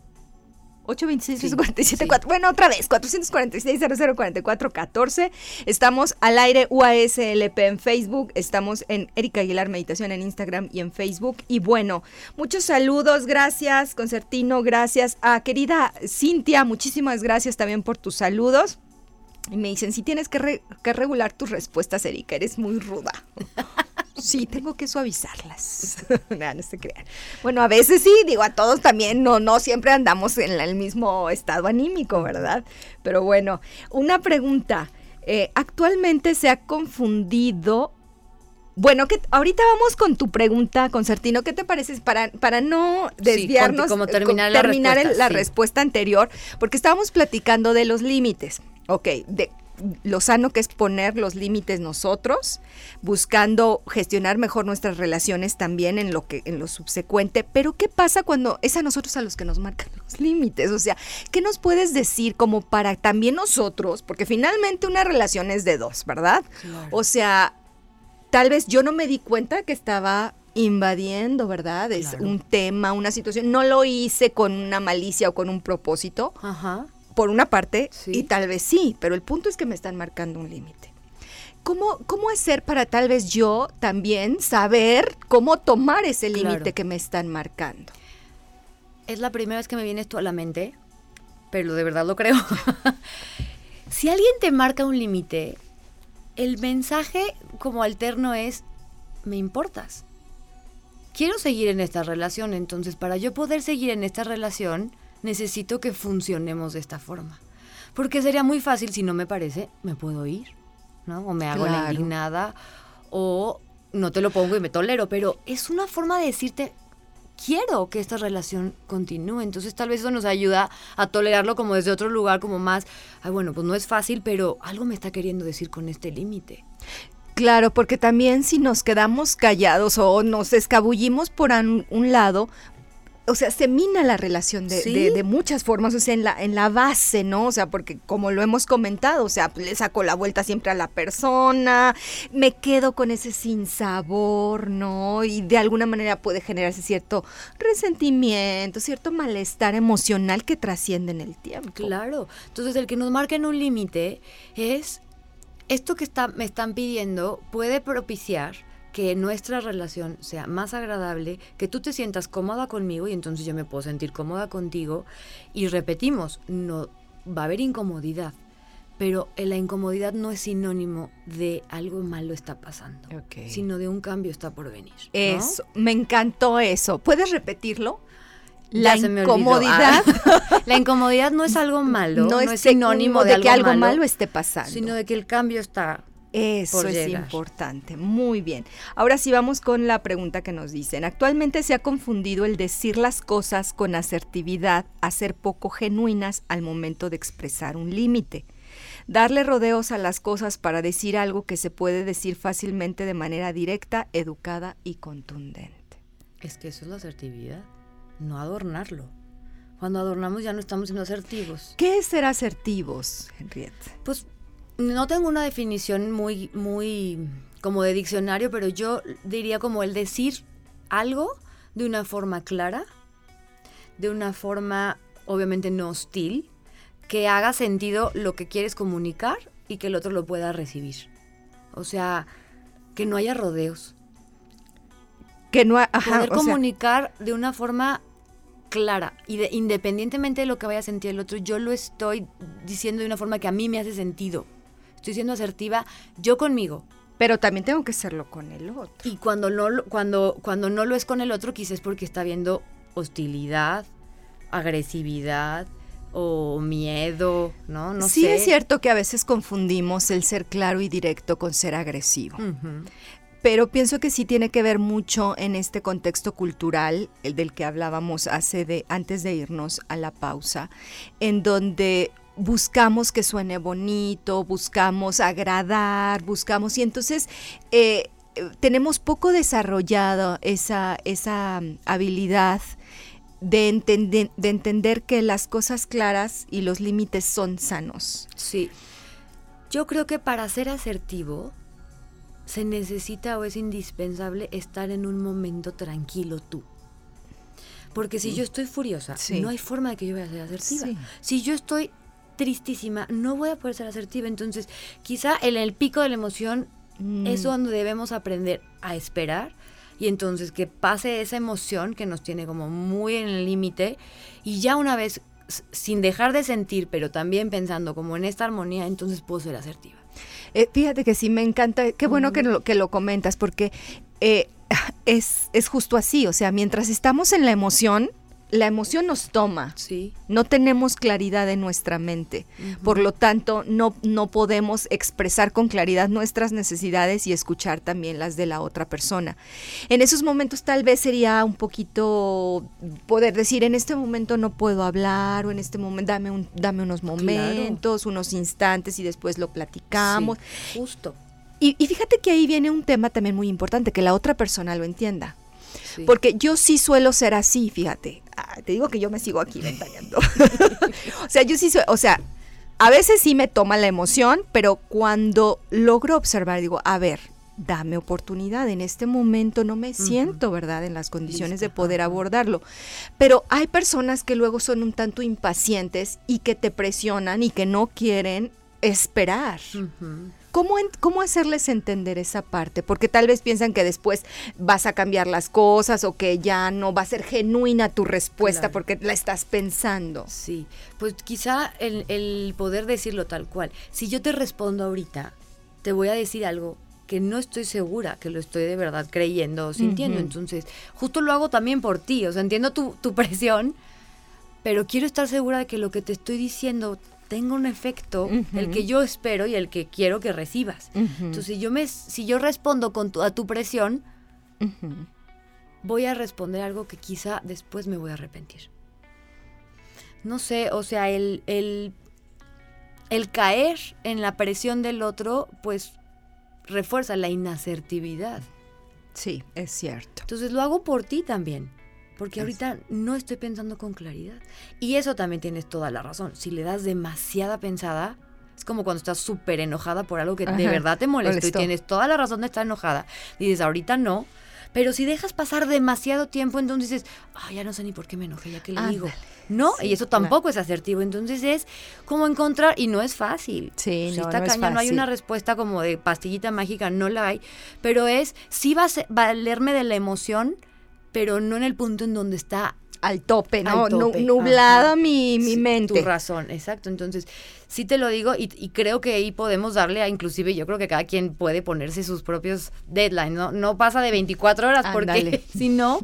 826 47 Bueno, otra vez, 446 0044 14. Estamos al aire UASLP en Facebook. Estamos en Erika Aguilar Meditación en Instagram y en Facebook. Y bueno, muchos saludos. Gracias, Concertino. Gracias a querida Cintia. Muchísimas gracias también por tus saludos. Y me dicen, si tienes que, que regular tus respuestas, Erika, eres muy ruda. Sí, tengo que suavizarlas. no, se crean. Bueno, a veces sí, digo, a todos también, no, no siempre andamos en el mismo estado anímico, ¿verdad? Pero bueno, una pregunta. Eh, actualmente se ha confundido bueno, que ahorita vamos con tu pregunta, Concertino. ¿Qué te parece para, para no desviarnos, como terminar, la, respuesta, la respuesta anterior? Porque estábamos platicando de los límites. Ok, de lo sano que es poner los límites nosotros, buscando gestionar mejor nuestras relaciones también en lo que en lo subsecuente, pero ¿qué pasa cuando es a nosotros a los que nos marcan los límites? O sea, ¿qué nos puedes decir como para también nosotros, porque finalmente una relación es de dos, ¿verdad? O sea, tal vez yo no me di cuenta que estaba invadiendo, ¿verdad? Es un tema, una situación. No lo hice con una malicia o con un propósito. Ajá. Por una parte, Sí. y tal vez sí, pero el punto es que me están marcando un límite. ¿Cómo, ¿Cómo hacer para tal vez yo también saber cómo tomar ese Claro. límite que me están marcando? Es la primera vez que me viene esto a la mente, pero de verdad lo creo. si alguien te marca un límite, el mensaje como alterno es, me importas. Quiero seguir en esta relación, entonces para yo poder seguir en esta relación, necesito que funcionemos de esta forma. Porque sería muy fácil, si no me parece, me puedo ir, ¿no? O me hago la indignada, o no te lo pongo y me tolero, pero es una forma de decirte, quiero que esta relación continúe. Entonces tal vez eso nos ayuda a tolerarlo como desde otro lugar, como más, ay, bueno, pues no es fácil, pero algo me está queriendo decir con este límite. Claro, porque también si nos quedamos callados o nos escabullimos por un lado, o sea, se mina la relación de, Sí. de- de muchas formas, o sea, en la, en la base, ¿no? O sea, porque como lo hemos comentado, o sea, le saco la vuelta siempre a la persona, me quedo con ese sinsabor, ¿no? Y de alguna manera puede generarse cierto resentimiento, cierto malestar emocional que trasciende en el tiempo. Claro. Entonces el que nos marquen un límite es, esto que está, me están pidiendo puede propiciar que nuestra relación sea más agradable, que tú te sientas cómoda conmigo y entonces yo me puedo sentir cómoda contigo. Y repetimos, no va a haber incomodidad, pero la incomodidad no es sinónimo de algo malo está pasando, sino de un cambio está por venir. ¿no? Eso, me encantó eso. ¿Puedes repetirlo? La incomodidad Ah, la incomodidad no es algo malo, no, es sinónimo de, que algo, algo malo malo, esté pasando. sino de que el cambio está Eso es importante, muy bien. Ahora sí vamos con la pregunta que nos dicen. Actualmente se ha confundido el decir las cosas con asertividad a ser poco genuinas al momento de expresar un límite. Darle rodeos a las cosas para decir algo que se puede decir fácilmente de manera directa, educada y contundente. Es que eso es la asertividad, no adornarlo. Cuando adornamos ya no estamos siendo asertivos. ¿Qué es ser asertivos, Henriette? Pues no tengo una definición muy, muy como de diccionario, pero yo diría como el decir algo de una forma clara, de una forma obviamente no hostil, que haga sentido lo que quieres comunicar y que el otro lo pueda recibir. O sea, que no haya rodeos. Que no, ha- ajá, poder o sea, comunicar de una forma clara y de- independientemente de lo que vaya a sentir el otro, yo lo estoy diciendo de una forma que a mí me hace sentido. Estoy siendo asertiva yo conmigo. pero también tengo que serlo con el otro. Y cuando no, lo- cuando, cuando no lo es con el otro, quizás es porque está viendo hostilidad, agresividad o miedo, ¿no? No sí sé. es cierto que a veces confundimos el ser claro y directo con ser agresivo, pero pienso que sí tiene que ver mucho en este contexto cultural, el del que hablábamos hace de antes de irnos a la pausa, en donde buscamos que suene bonito, buscamos agradar, buscamos y entonces eh, tenemos poco desarrollado esa, esa mm, habilidad de, entender, de entender que las cosas claras y los límites son sanos. Sí. Yo creo que para ser asertivo se necesita o es indispensable estar en un momento tranquilo tú. Porque si yo estoy furiosa, Sí. no hay forma de que yo vaya a ser asertiva. Sí. Si yo estoy tristísima, no voy a poder ser asertiva. Entonces, quizá en el pico de la emoción Mm. es donde debemos aprender a esperar y entonces que pase esa emoción que nos tiene como muy en el límite y ya una vez sin dejar de sentir, pero también pensando como en esta armonía, entonces puedo ser asertiva. Eh, fíjate que sí, me encanta, qué bueno que, lo, que lo comentas, porque eh, es, es justo así, o sea, mientras estamos en la emoción, la emoción nos toma, Sí. no tenemos claridad en nuestra mente, por lo tanto no, no podemos expresar con claridad nuestras necesidades y escuchar también las de la otra persona. En esos momentos tal vez sería un poquito poder decir, en este momento no puedo hablar o en este momento dame, un, dame unos momentos, unos instantes y después lo platicamos. Sí, justo. Y, y fíjate que ahí viene un tema también muy importante, que la otra persona lo entienda. Sí. Porque yo sí suelo ser así, fíjate. Ah, te digo que yo me sigo aquí ventaneando. o sea, yo sí soy, o sea, a veces sí me toma la emoción, pero cuando logro observar, digo, a ver, dame oportunidad. En este momento no me siento, ¿verdad?, en las condiciones de poder abordarlo. Pero hay personas que luego son un tanto impacientes y que te presionan y que no quieren esperar. ¿Cómo, ¿Cómo hacerles entender esa parte? Porque tal vez piensan que después vas a cambiar las cosas o que ya no va a ser genuina tu respuesta porque la estás pensando. Sí, pues quizá el, el poder decirlo tal cual. Si yo te respondo ahorita, te voy a decir algo que no estoy segura que lo estoy de verdad creyendo o sintiendo. Entonces, justo lo hago también por ti. O sea, entiendo tu, tu presión, pero quiero estar segura de que lo que te estoy diciendo tenga un efecto, el que yo espero y el que quiero que recibas. Entonces, si yo, me, si yo respondo con tu, a tu presión, voy a responder algo que quizá después me voy a arrepentir. No sé, o sea, el, el, el caer en la presión del otro, pues refuerza la inasertividad. Sí, es cierto. Entonces lo hago por ti también. Porque ahorita no estoy pensando con claridad. Y eso también tienes toda la razón. Si le das demasiada pensada, es como cuando estás súper enojada por algo que de verdad te molesta y tienes toda la razón de estar enojada. Dices, ahorita no. Pero si dejas pasar demasiado tiempo, entonces dices, ah, ya no sé ni por qué me enojé, ya que le digo. No, y eso tampoco es asertivo. Entonces es como encontrar, y no es fácil. Sí, no, está caña, no hay una respuesta como de pastillita mágica, no la hay. Pero es, sí va a valerme de la emoción, pero no en el punto en donde está al tope, ¿no? Nublada mi, mi mente. Tu razón, exacto. Entonces, sí te lo digo y, creo que ahí podemos darle a, inclusive yo creo que cada quien puede ponerse sus propios deadlines, ¿no? No pasa de 24 horas porque si no,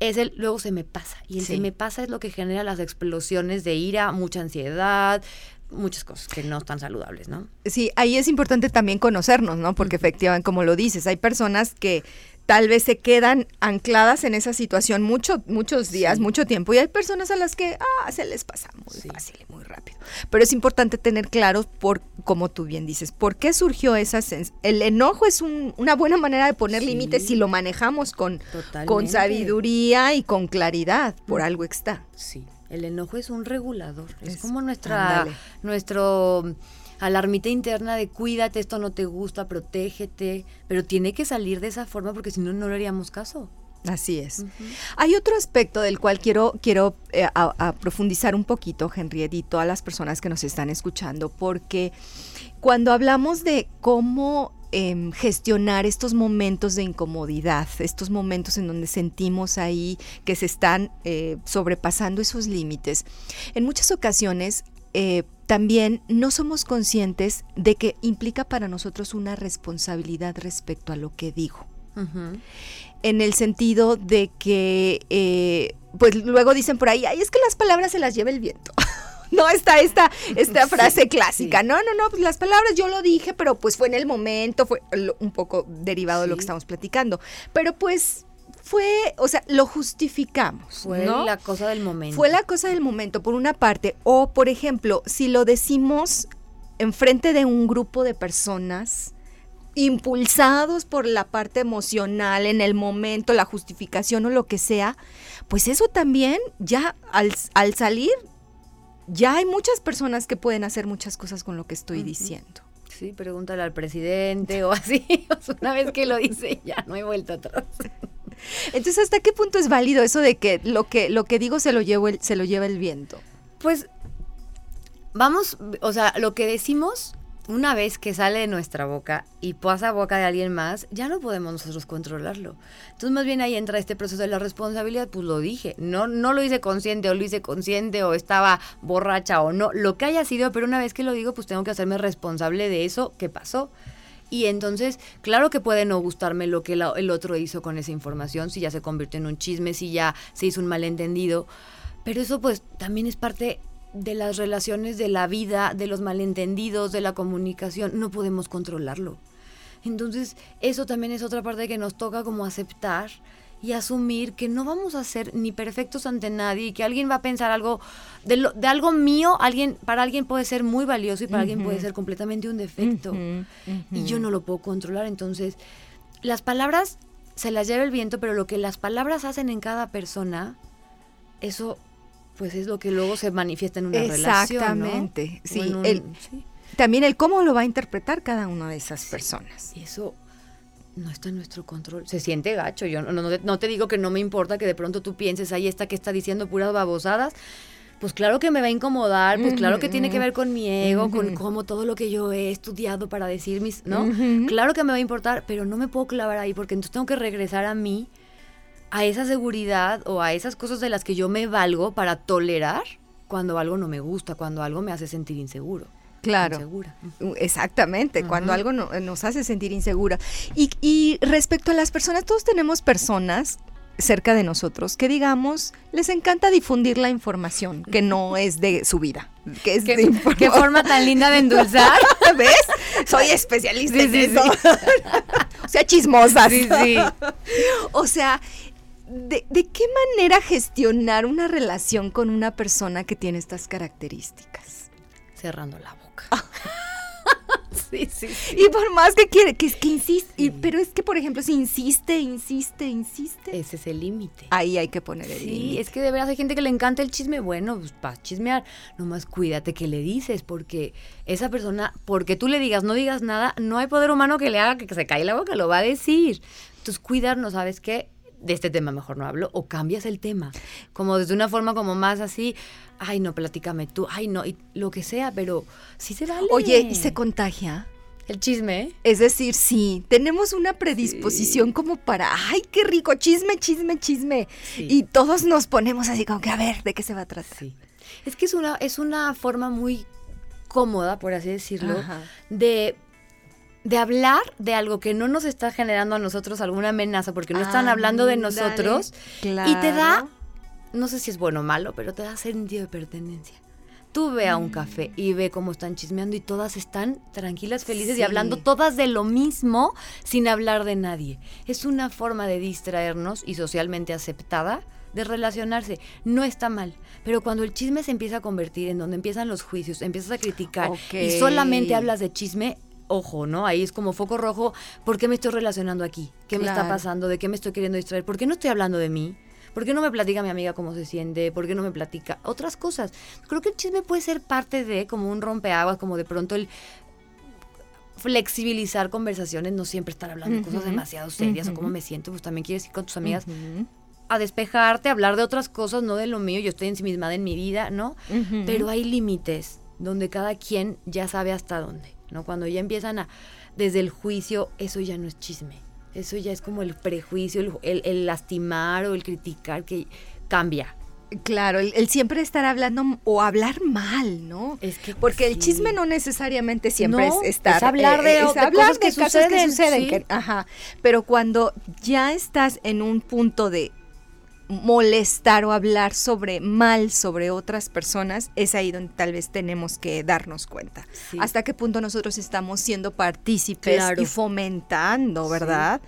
es el, luego se me pasa. Y el se me pasa es lo que genera las explosiones de ira, mucha ansiedad, muchas cosas que no están saludables, ¿no? Sí, ahí es importante también conocernos, ¿no? Porque efectivamente, como lo dices, hay personas que tal vez se quedan ancladas en esa situación mucho, muchos días, mucho tiempo. Y hay personas a las que ah, se les pasa muy fácil y muy rápido. Pero es importante tener claro, por, como tú bien dices, por qué surgió esa sensación. El enojo es una buena manera de poner límites si lo manejamos con, con sabiduría y con claridad. Por algo está. Sí, el enojo es un regulador. Es, como nuestra, nuestro alarmita interna de cuídate, esto no te gusta, protégete, pero tiene que salir de esa forma porque si no, no le haríamos caso. Así es. Hay otro aspecto del cual quiero, quiero eh, profundizar un poquito, Henriette, y todas las personas que nos están escuchando, porque cuando hablamos de cómo em, gestionar estos momentos de incomodidad, estos momentos en donde sentimos ahí que se están eh, sobrepasando esos límites, en muchas ocasiones eh, también no somos conscientes de que implica para nosotros una responsabilidad respecto a lo que digo. En el sentido de que, eh, pues luego dicen por ahí, ay, es que las palabras se las lleva el viento. no está esta, esta frase clásica. No, no, no, pues las palabras yo lo dije, pero pues fue en el momento, fue un poco derivado de lo que estamos platicando. Pero pues fue, o sea, lo justificamos. Fue la cosa del momento. Fue la cosa del momento, por una parte. O, por ejemplo, si lo decimos enfrente de un grupo de personas impulsados por la parte emocional en el momento, la justificación o lo que sea, pues eso también ya al, salir, ya hay muchas personas que pueden hacer muchas cosas con lo que estoy diciendo. Sí, pregúntale al presidente o así. una vez que lo dice, ya no hay vuelta atrás. Entonces, ¿hasta qué punto es válido eso de que lo que, lo que digo se lo, llevo el, se lo lleva el viento? Pues vamos, o sea, lo que decimos una vez que sale de nuestra boca y pasa a boca de alguien más, ya no podemos nosotros controlarlo. Entonces, más bien ahí entra este proceso de la responsabilidad, pues lo dije, no, no lo hice consciente o lo hice consciente o estaba borracha o no, lo que haya sido, pero una vez que lo digo, pues tengo que hacerme responsable de eso que pasó. Y entonces, claro que puede no gustarme lo que el otro hizo con esa información, si ya se convirtió en un chisme, si ya se hizo un malentendido. Pero eso pues también es parte de las relaciones de la vida, de los malentendidos, de la comunicación. No podemos controlarlo. Entonces, eso también es otra parte que nos toca como aceptar y asumir que no vamos a ser ni perfectos ante nadie y que alguien va a pensar algo de, de algo mío, alguien para alguien puede ser muy valioso y para alguien puede ser completamente un defecto. Y yo no lo puedo controlar, entonces las palabras se las lleva el viento, pero lo que las palabras hacen en cada persona eso pues es lo que luego se manifiesta en una relación. Exactamente, sí, También el cómo lo va a interpretar cada una de esas personas. Eso no está en nuestro control. Se siente gacho. Yo no, no, no, te digo que no me importa que de pronto tú pienses, ahí está que está diciendo puras babosadas. Pues claro que me va a incomodar, pues claro que tiene que ver con mi ego, con cómo todo lo que yo he estudiado para decir mis, ¿no? Claro que me va a importar, pero no me puedo clavar ahí porque entonces tengo que regresar a mí, a esa seguridad o a esas cosas de las que yo me valgo para tolerar cuando algo no me gusta, cuando algo me hace sentir inseguro. Claro. Exactamente, cuando algo nos hace sentir insegura. Y, respecto a las personas, todos tenemos personas cerca de nosotros que digamos les encanta difundir la información que no es de su vida. Que es ¿Qué, ¿Qué forma tan linda de endulzar? ¿Ves? Soy especialista en eso. o sea, chismosa. Sí, sí. o sea, ¿de, ¿de qué manera gestionar una relación con una persona que tiene estas características? Cerrando la boca. sí, sí, Y por más que quiere, que, que insiste, pero es que, por ejemplo, si insiste, insiste, insiste. Ese es el límite. Ahí hay que poner el límite. Sí, es que de verdad hay gente que le encanta el chisme. Bueno, pues para chismear, nomás cuídate que le dices, porque esa persona, porque tú le digas, no digas nada, no hay poder humano que le haga que se caiga la boca, lo va a decir. Entonces, cuidarnos, ¿sabes qué? de este tema mejor no hablo, o cambias el tema, como desde una forma como más así, ay no, platícame tú, ay no, y lo que sea, pero sí se vale. Oye, ¿y se contagia? El chisme. Es decir, sí, tenemos una predisposición como para, ay, qué rico, chisme, chisme, chisme. Y todos nos ponemos así como que, a ver, ¿de qué se va a tratar? Sí. Es que es una, es una forma muy cómoda, por así decirlo, de de hablar de algo que no nos está generando a nosotros alguna amenaza, porque no están hablando de nosotros, y te da, no sé si es bueno o malo, pero te da sentido de pertenencia. Tú ve a un café y ve cómo están chismeando y todas están tranquilas, felices y hablando todas de lo mismo sin hablar de nadie. Es una forma de distraernos y socialmente aceptada de relacionarse. No está mal. Pero cuando el chisme se empieza a convertir en donde empiezan los juicios, empiezas a criticar y solamente hablas de chisme, ojo, ¿no? Ahí es como foco rojo, ¿por qué me estoy relacionando aquí? ¿Qué me está pasando? ¿De qué me estoy queriendo distraer? ¿Por qué no estoy hablando de mí? ¿Por qué no me platica mi amiga cómo se siente? ¿Por qué no me platica otras cosas? Creo que el chisme puede ser parte de como un rompeaguas, como de pronto el flexibilizar conversaciones, no siempre estar hablando de cosas demasiado serias o cómo me siento, pues también quieres ir con tus amigas a despejarte, a hablar de otras cosas, no de lo mío, yo estoy ensimismada en mi vida, ¿no? Pero hay límites donde cada quien ya sabe hasta dónde. ¿no? Cuando ya empiezan a, desde el juicio, eso ya no es chisme. Eso ya es como el prejuicio, el, lastimar o el criticar que cambia. Claro, el, siempre estar hablando o hablar mal, ¿no? Es que porque el chisme no necesariamente siempre es estar es hablar de, cosas que suceden, ajá. Pero cuando ya estás en un punto de molestar o hablar sobre mal sobre otras personas, es ahí donde tal vez tenemos que darnos cuenta. Hasta qué punto nosotros estamos siendo partícipes y fomentando, ¿verdad?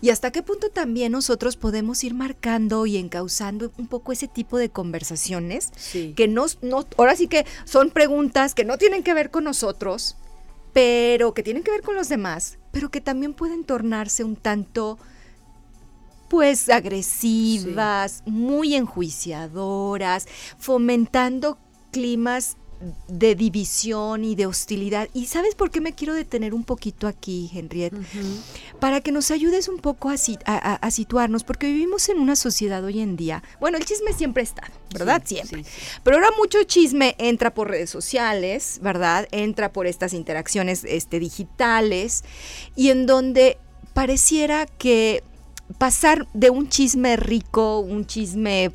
Y hasta qué punto también nosotros podemos ir marcando y encauzando un poco ese tipo de conversaciones que no, no, ahora sí que son preguntas que no tienen que ver con nosotros, pero que tienen que ver con los demás, pero que también pueden tornarse un tanto pues agresivas, muy enjuiciadoras, fomentando climas de división y de hostilidad. ¿Y sabes por qué me quiero detener un poquito aquí, Henriette? Para que nos ayudes un poco a, situarnos, porque vivimos en una sociedad hoy en día. Bueno, el chisme siempre está, ¿verdad? siempre. Pero ahora mucho chisme entra por redes sociales, ¿verdad? Entra por estas interacciones este, digitales y en donde pareciera que pasar de un chisme rico, un chisme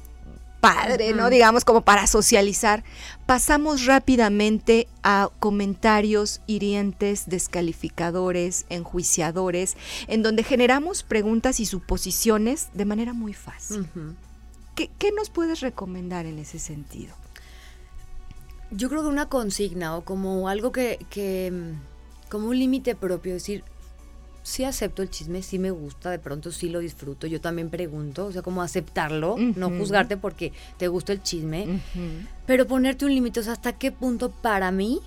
padre, ¿no? Digamos como para socializar, pasamos rápidamente a comentarios hirientes, descalificadores, enjuiciadores, en donde generamos preguntas y suposiciones de manera muy fácil. ¿Qué, nos puedes recomendar en ese sentido? Yo creo que una consigna o como algo que, que como un límite propio, decir, sí acepto el chisme, sí me gusta, de pronto sí lo disfruto, yo también pregunto, o sea, como aceptarlo, no juzgarte porque te gusta el chisme, pero ponerte un límite, o sea, hasta qué punto para mí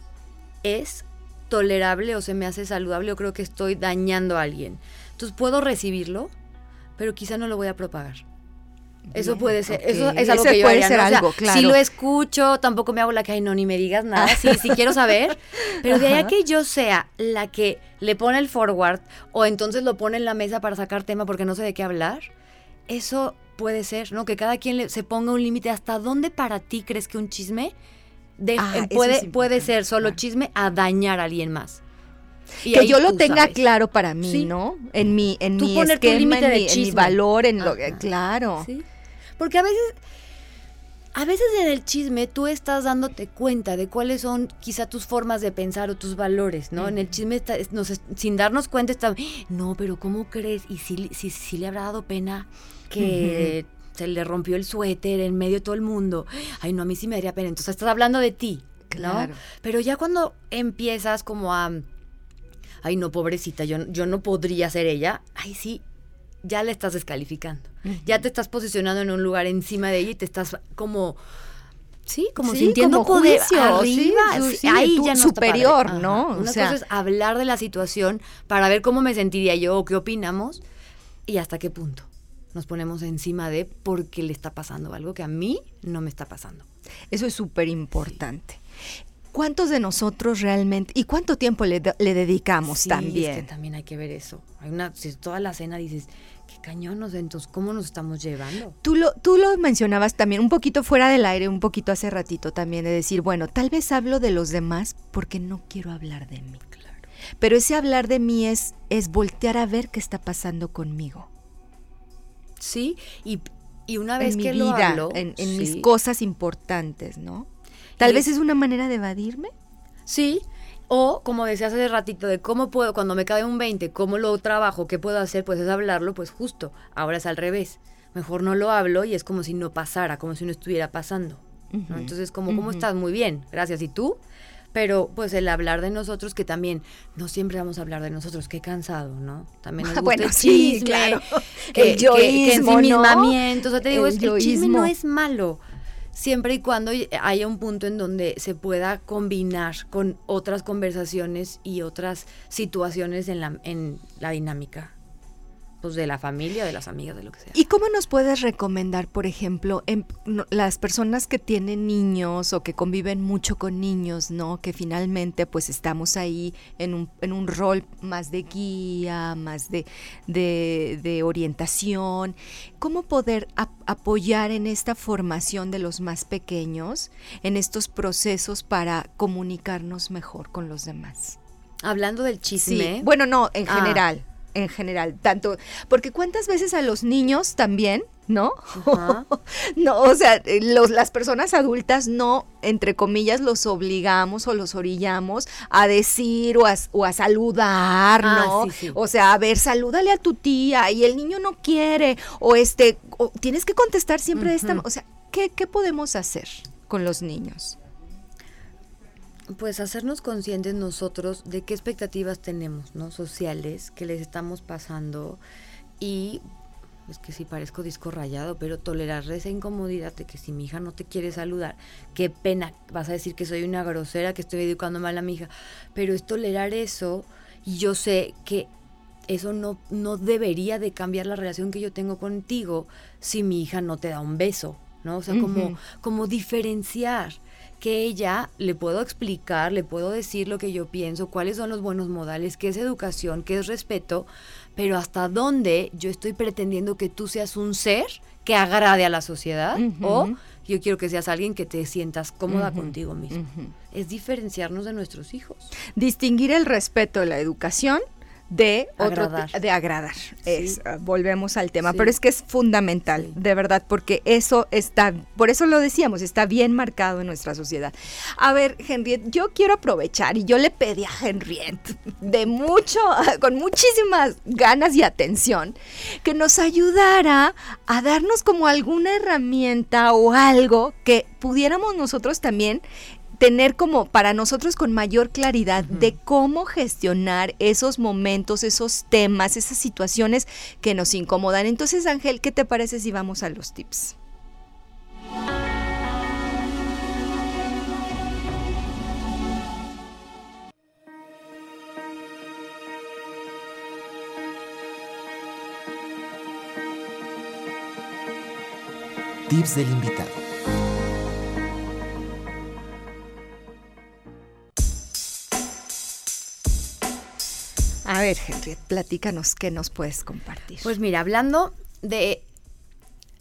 es tolerable o se me hace saludable o creo que estoy dañando a alguien. Entonces puedo recibirlo, pero quizá no lo voy a propagar. Eso puede ser, eso es algo Ese que yo puede haría, ser ¿no? O sea, algo, claro. Si lo escucho, tampoco me hago la que, ay, no, ni me digas nada, sí, sí quiero saber, pero de ahí a que yo sea la que le pone el forward o entonces lo pone en la mesa para sacar tema porque no sé de qué hablar, eso puede ser, ¿no? Que cada quien le- se ponga un límite. ¿Hasta dónde para ti crees que un chisme de- Ah, eh, puede, puede ser solo claro. chisme a dañar a alguien más? Y que yo lo tenga sabes. claro para mí, Sí. ¿no? En mi, en Tú mi esquema, límite en, de mi, en mi valor, en lo que, claro. Sí. Porque a veces, a veces en el chisme tú estás dándote cuenta de cuáles son quizá tus formas de pensar o tus valores, ¿no? En el chisme está- es- nos sin darnos cuenta está, no, pero ¿cómo crees? Y si, si, si le habrá dado pena que se le rompió el suéter en medio de todo el mundo. Ay, no, a mí sí me daría pena. Entonces estás hablando de ti, ¿no? Claro. Pero ya cuando empiezas como a, ay, no, pobrecita, yo, yo no podría ser ella, ay, sí, ya la estás descalificando. Ya te estás posicionando en un lugar encima de ella y te estás como... Sí, como Sí, sintiendo como poder juicio, arriba. sí, sí, sí, ahí tú ya no superior. ¿no? O Una sea- cosa es hablar de la situación para ver cómo me sentiría yo o qué opinamos y hasta qué punto nos ponemos encima de porque le está pasando algo que a mí no me está pasando. Eso es súper importante. ¿Cuántos de nosotros realmente, y cuánto tiempo le, le dedicamos también? Es que también hay que ver eso. Hay una, si toda la cena dices, qué sea, entonces, ¿cómo nos estamos llevando? Tú lo, tú lo mencionabas también un poquito fuera del aire, un poquito hace ratito también, de decir, bueno, tal vez hablo de los demás porque no quiero hablar de mí. Pero ese hablar de mí es, es voltear a ver qué está pasando conmigo. Sí, y, y una vez en mi que vida, lo hablo, en, en mis sí. cosas importantes, ¿no? Tal Y vez es una manera de evadirme. Sí, o como decía hace ratito, de cómo puedo, cuando me cae un 20, cómo lo trabajo, qué puedo hacer, pues es hablarlo, pues justo. Ahora es al revés. Mejor no lo hablo y es como si no pasara, como si no estuviera pasando. Entonces, como, ¿cómo ujú. estás? Muy bien, gracias. ¿Y tú? Pero pues el hablar de nosotros, que también no siempre vamos a hablar de nosotros, qué cansado, ¿no? También nos gusta Bueno, el sí, chisme, claro. que, El que- que yoísmo, ¿no? O sea, te digo, El es que el chisme no yoísmo. es malo siempre y cuando haya un punto en donde se pueda combinar con otras conversaciones y otras situaciones en la, en la dinámica pues de la familia, de las amigas, de lo que sea. ¿Y cómo nos puedes recomendar, por ejemplo, en no- las personas que tienen niños o que conviven mucho con niños, ¿no? Que finalmente pues estamos ahí en un, en un rol más de guía, más de, de, de orientación. ¿Cómo poder ap- apoyar en esta formación de los más pequeños, en estos procesos para comunicarnos mejor con los demás? Hablando del chisme, Sí, bueno, no, en Ah. En general, tanto, porque cuántas veces a los niños también, ¿no? No, o sea, eh, los, las personas adultas no, entre comillas, los obligamos o los orillamos a decir o a, o a saludar, Ah, ¿no? sí, sí. O sea, a ver, salúdale a tu tía y el niño no quiere, o este, o tienes que contestar siempre de esta, o sea, ¿qué, ¿qué podemos hacer con los niños? Pues hacernos conscientes nosotros de qué expectativas tenemos, ¿no? Sociales, que les estamos pasando y es que sí parezco disco rayado, pero tolerar esa incomodidad de que si mi hija no te quiere saludar, qué pena, vas a decir que soy una grosera, que estoy educando mal a mi hija, pero es tolerar eso y yo sé que eso no, no debería de cambiar la relación que yo tengo contigo si mi hija no te da un beso, ¿no? O sea, como, como diferenciar que ella le puedo explicar, le puedo decir lo que yo pienso, cuáles son los buenos modales, qué es educación, qué es respeto, pero hasta dónde yo estoy pretendiendo que tú seas un ser que agrade a la sociedad o yo quiero que seas alguien que te sientas cómoda contigo mismo. Es diferenciarnos de nuestros hijos. distinguir el respeto de la educación de otro Agradar. de agradar. Es, ah, volvemos al tema, Sí. pero es que es fundamental, Sí. de verdad, porque eso está, por eso lo decíamos, está bien marcado en nuestra sociedad. A ver, Henriette, yo quiero aprovechar y yo le pedí a Henriette de mucho, con muchísimas ganas y atención, que nos ayudara a darnos como alguna herramienta o algo que pudiéramos nosotros también tener como para nosotros con mayor claridad de cómo gestionar esos momentos, esos temas, esas situaciones que nos incomodan. Entonces, Ángel, ¿qué te parece si vamos a los tips? tips del invitado. Ver, Henry, platícanos qué nos puedes compartir. Pues mira, hablando de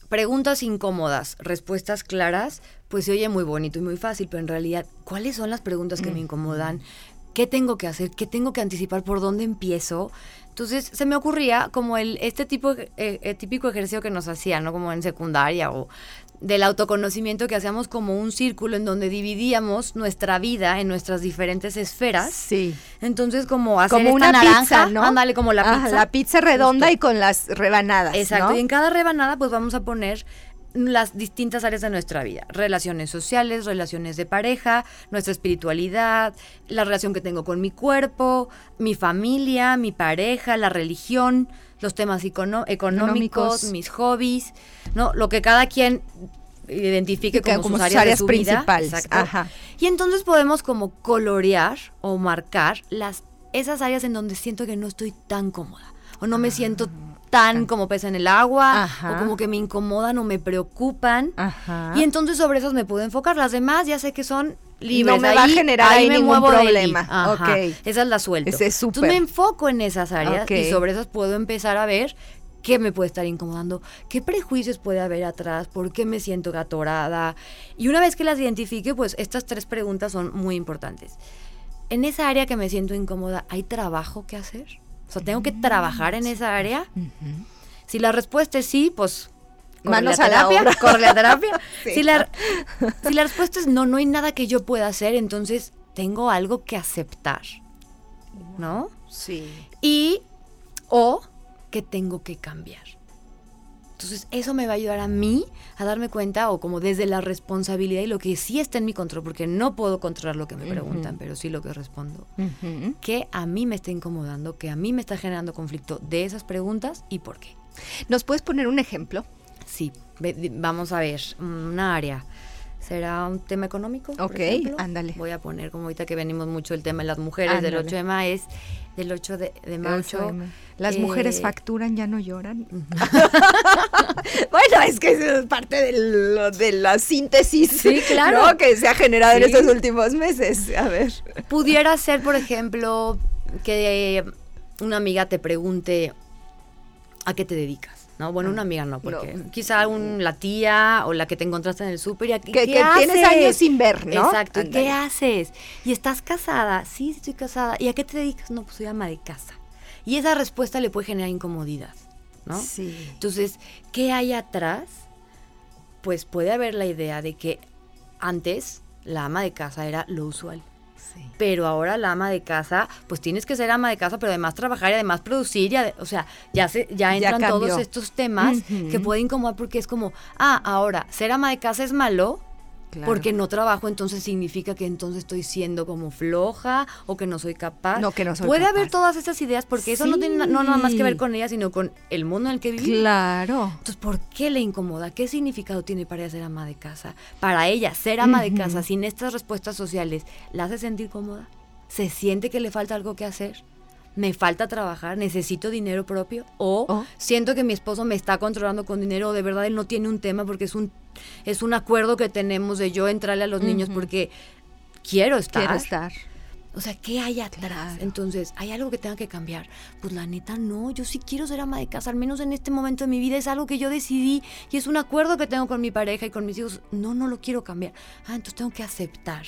preguntas incómodas, respuestas claras, pues se oye muy bonito y muy fácil, pero en realidad, ¿cuáles son las preguntas que me incomodan? ¿Qué tengo que hacer? ¿Qué tengo que anticipar? ¿Por dónde empiezo? Entonces se me ocurría como el este tipo eh, eh, típico ejercicio que nos hacían, ¿no? Como en secundaria o del autoconocimiento que hacíamos como un círculo en donde dividíamos nuestra vida en nuestras diferentes esferas. Sí. Entonces como hacer Como esta una naranja, pizza, ¿no? ándale como la pizza. la pizza redonda Justo. y con las rebanadas. Exacto, ¿no? y en cada rebanada pues vamos a poner las distintas áreas de nuestra vida, relaciones sociales, relaciones de pareja, nuestra espiritualidad, la relación que tengo con mi cuerpo, mi familia, mi pareja, la religión, los temas Económicos. mis hobbies, ¿no? Lo que cada quien identifique Que como, como sus áreas, áreas de su vida. principales, ajá. Y entonces podemos como colorear o marcar las esas áreas en donde siento que no estoy tan cómoda o no me siento tan como pesa en el agua Ah, Ajá. o como que me incomodan o me preocupan. Ajá. Y entonces sobre esas me puedo enfocar. Las demás ya sé que son libres. No me va a generar ahí me ningún problema. Ajá. Ok. Esas las suelto. Ese es. Entonces me enfoco en esas áreas y sobre esas puedo empezar a ver qué me puede estar incomodando, qué prejuicios puede haber atrás, por qué me siento atorada. Y una vez que las identifique, pues estas tres preguntas son muy importantes. En esa área que me siento incómoda, ¿hay trabajo que hacer? O sea, ¿tengo que trabajar en esa área? Si la respuesta es sí, pues Manos a la obra. terapia. Sí. si, la, si la respuesta es no, no hay nada que yo pueda hacer, entonces tengo algo que aceptar, ¿no? Sí. Y o que tengo que cambiar. Entonces eso me va a ayudar a mí a darme cuenta o como desde la responsabilidad y lo que sí está en mi control, porque no puedo controlar lo que me preguntan, pero sí lo que respondo. Ujú. Que a mí me está incomodando, que a mí me está generando conflicto de esas preguntas y por qué. ¿Nos puedes poner un ejemplo? Sí, vamos a ver, una área. ¿Será un tema económico? Ok, ándale. Voy a poner, como ahorita que venimos mucho el tema de las mujeres, del Ándale. 8 de mayo, es del 8 de, de marzo. 8M. Las eh, mujeres facturan, ya no lloran. bueno, es que eso es parte del- de la síntesis Sí, claro. ¿no? que se ha generado en estos últimos meses. A ver. Pudiera ser, por ejemplo, que una amiga te pregunte a qué te dedicas. ¿No? Bueno, una amiga no, porque No. quizá un, la tía o la que te encontraste en el súper y aquí, Que- ¿qué que tienes años sin ver, ¿no? Exacto, ¿y Ándale. ¿qué haces? ¿Y estás casada? Sí, sí estoy casada. ¿Y a qué te dedicas? No, pues soy ama de casa. Y esa respuesta le puede generar incomodidad, ¿no? Sí. Entonces, ¿qué hay atrás? Pues puede haber la idea de que antes la ama de casa era lo usual. Sí. Pero ahora la ama de casa, pues tienes que ser ama de casa, pero además trabajar y además producir. Y o sea, ya, se, ya Ya entran todos estos temas que pueden incomodar porque es como, ah, ahora, ser ama de casa es malo. Claro. Porque no trabajo, entonces significa que entonces estoy siendo como floja o que no soy capaz. No, que no soy Puede haber todas estas ideas porque eso no tiene no nada más que ver con ella, sino con el mundo en el que vivimos. Claro. Entonces, ¿por qué le incomoda? ¿Qué significado tiene para ella ser ama de casa? Para ella, ser ama de casa sin estas respuestas sociales, ¿la hace sentir cómoda? ¿Se siente que le falta algo que hacer? ¿Me falta trabajar? ¿Necesito dinero propio? ¿O O- siento que mi esposo me está controlando con dinero o de verdad él no tiene un tema porque es un, es un acuerdo que tenemos de yo entrarle a los niños porque quiero estar? Quiero estar. O sea, ¿qué hay atrás? Claro. Entonces, ¿hay algo que tenga que cambiar? Pues la neta no, yo sí quiero ser ama de casa, al menos en este momento de mi vida es algo que yo decidí y es un acuerdo que tengo con mi pareja y con mis hijos. No, no lo quiero cambiar. Ah, entonces tengo que aceptar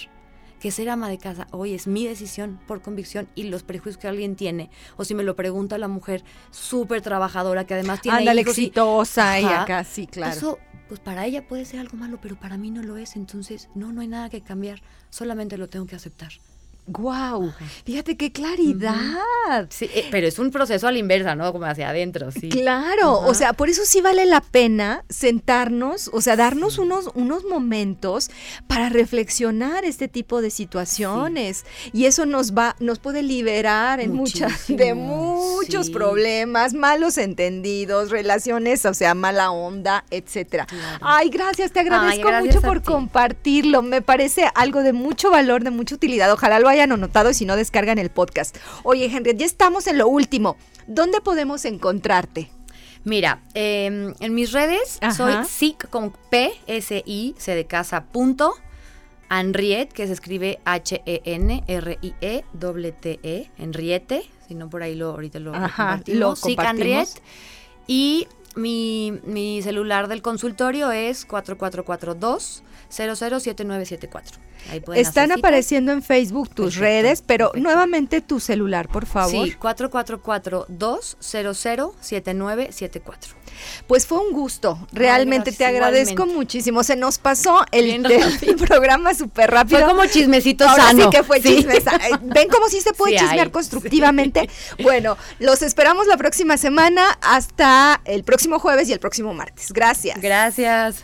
que ser ama de casa hoy es mi decisión por convicción y los prejuicios que alguien tiene. O si me lo pregunta la mujer súper trabajadora que además tiene Ándale, y- exitosa y Ajá. acá, sí, claro. Eso, pues para ella puede ser algo malo, pero para mí no lo es. Entonces, no, no hay nada que cambiar. Solamente lo tengo que aceptar. Guau. Fíjate qué claridad. Sí, eh, pero es un proceso a la inversa, ¿no? Como hacia adentro, sí. Claro, o sea, por eso sí vale la pena sentarnos, o sea, darnos unos, unos momentos para reflexionar este tipo de situaciones. Y eso nos va, nos puede liberar en muchas, de muchos sí. problemas, malos entendidos, relaciones, o sea, mala onda, etcétera. Claro. Ay, gracias, te agradezco gracias mucho por ti. compartirlo. Me parece algo de mucho valor, de mucha utilidad. Ojalá lo hayan anotado y si no, descargan el podcast. Oye, Henry, ya estamos en lo último. ¿Dónde podemos encontrarte? Mira, em, en mis redes soy SIC con P, S, I, C de casa, punto. Henriette, que se escribe H-E-N-R-I-E-T-E, Henriette, si no por ahí lo, ahorita lo Ajá, compartimos. Lo Henriette. Y mi, mi celular del consultorio es 4442 007974. Están apareciendo en Facebook tus redes, pero nuevamente tu celular, por favor. Sí, 4442007974. Pues fue un gusto, realmente te agradezco muchísimo. Se nos pasó el, programa súper rápido. Fue como chismecito Ahora sí que fue sí. Ven cómo sí se puede chismear constructivamente. Bueno, los esperamos la próxima semana hasta el próximo jueves y el próximo martes. Gracias. Gracias.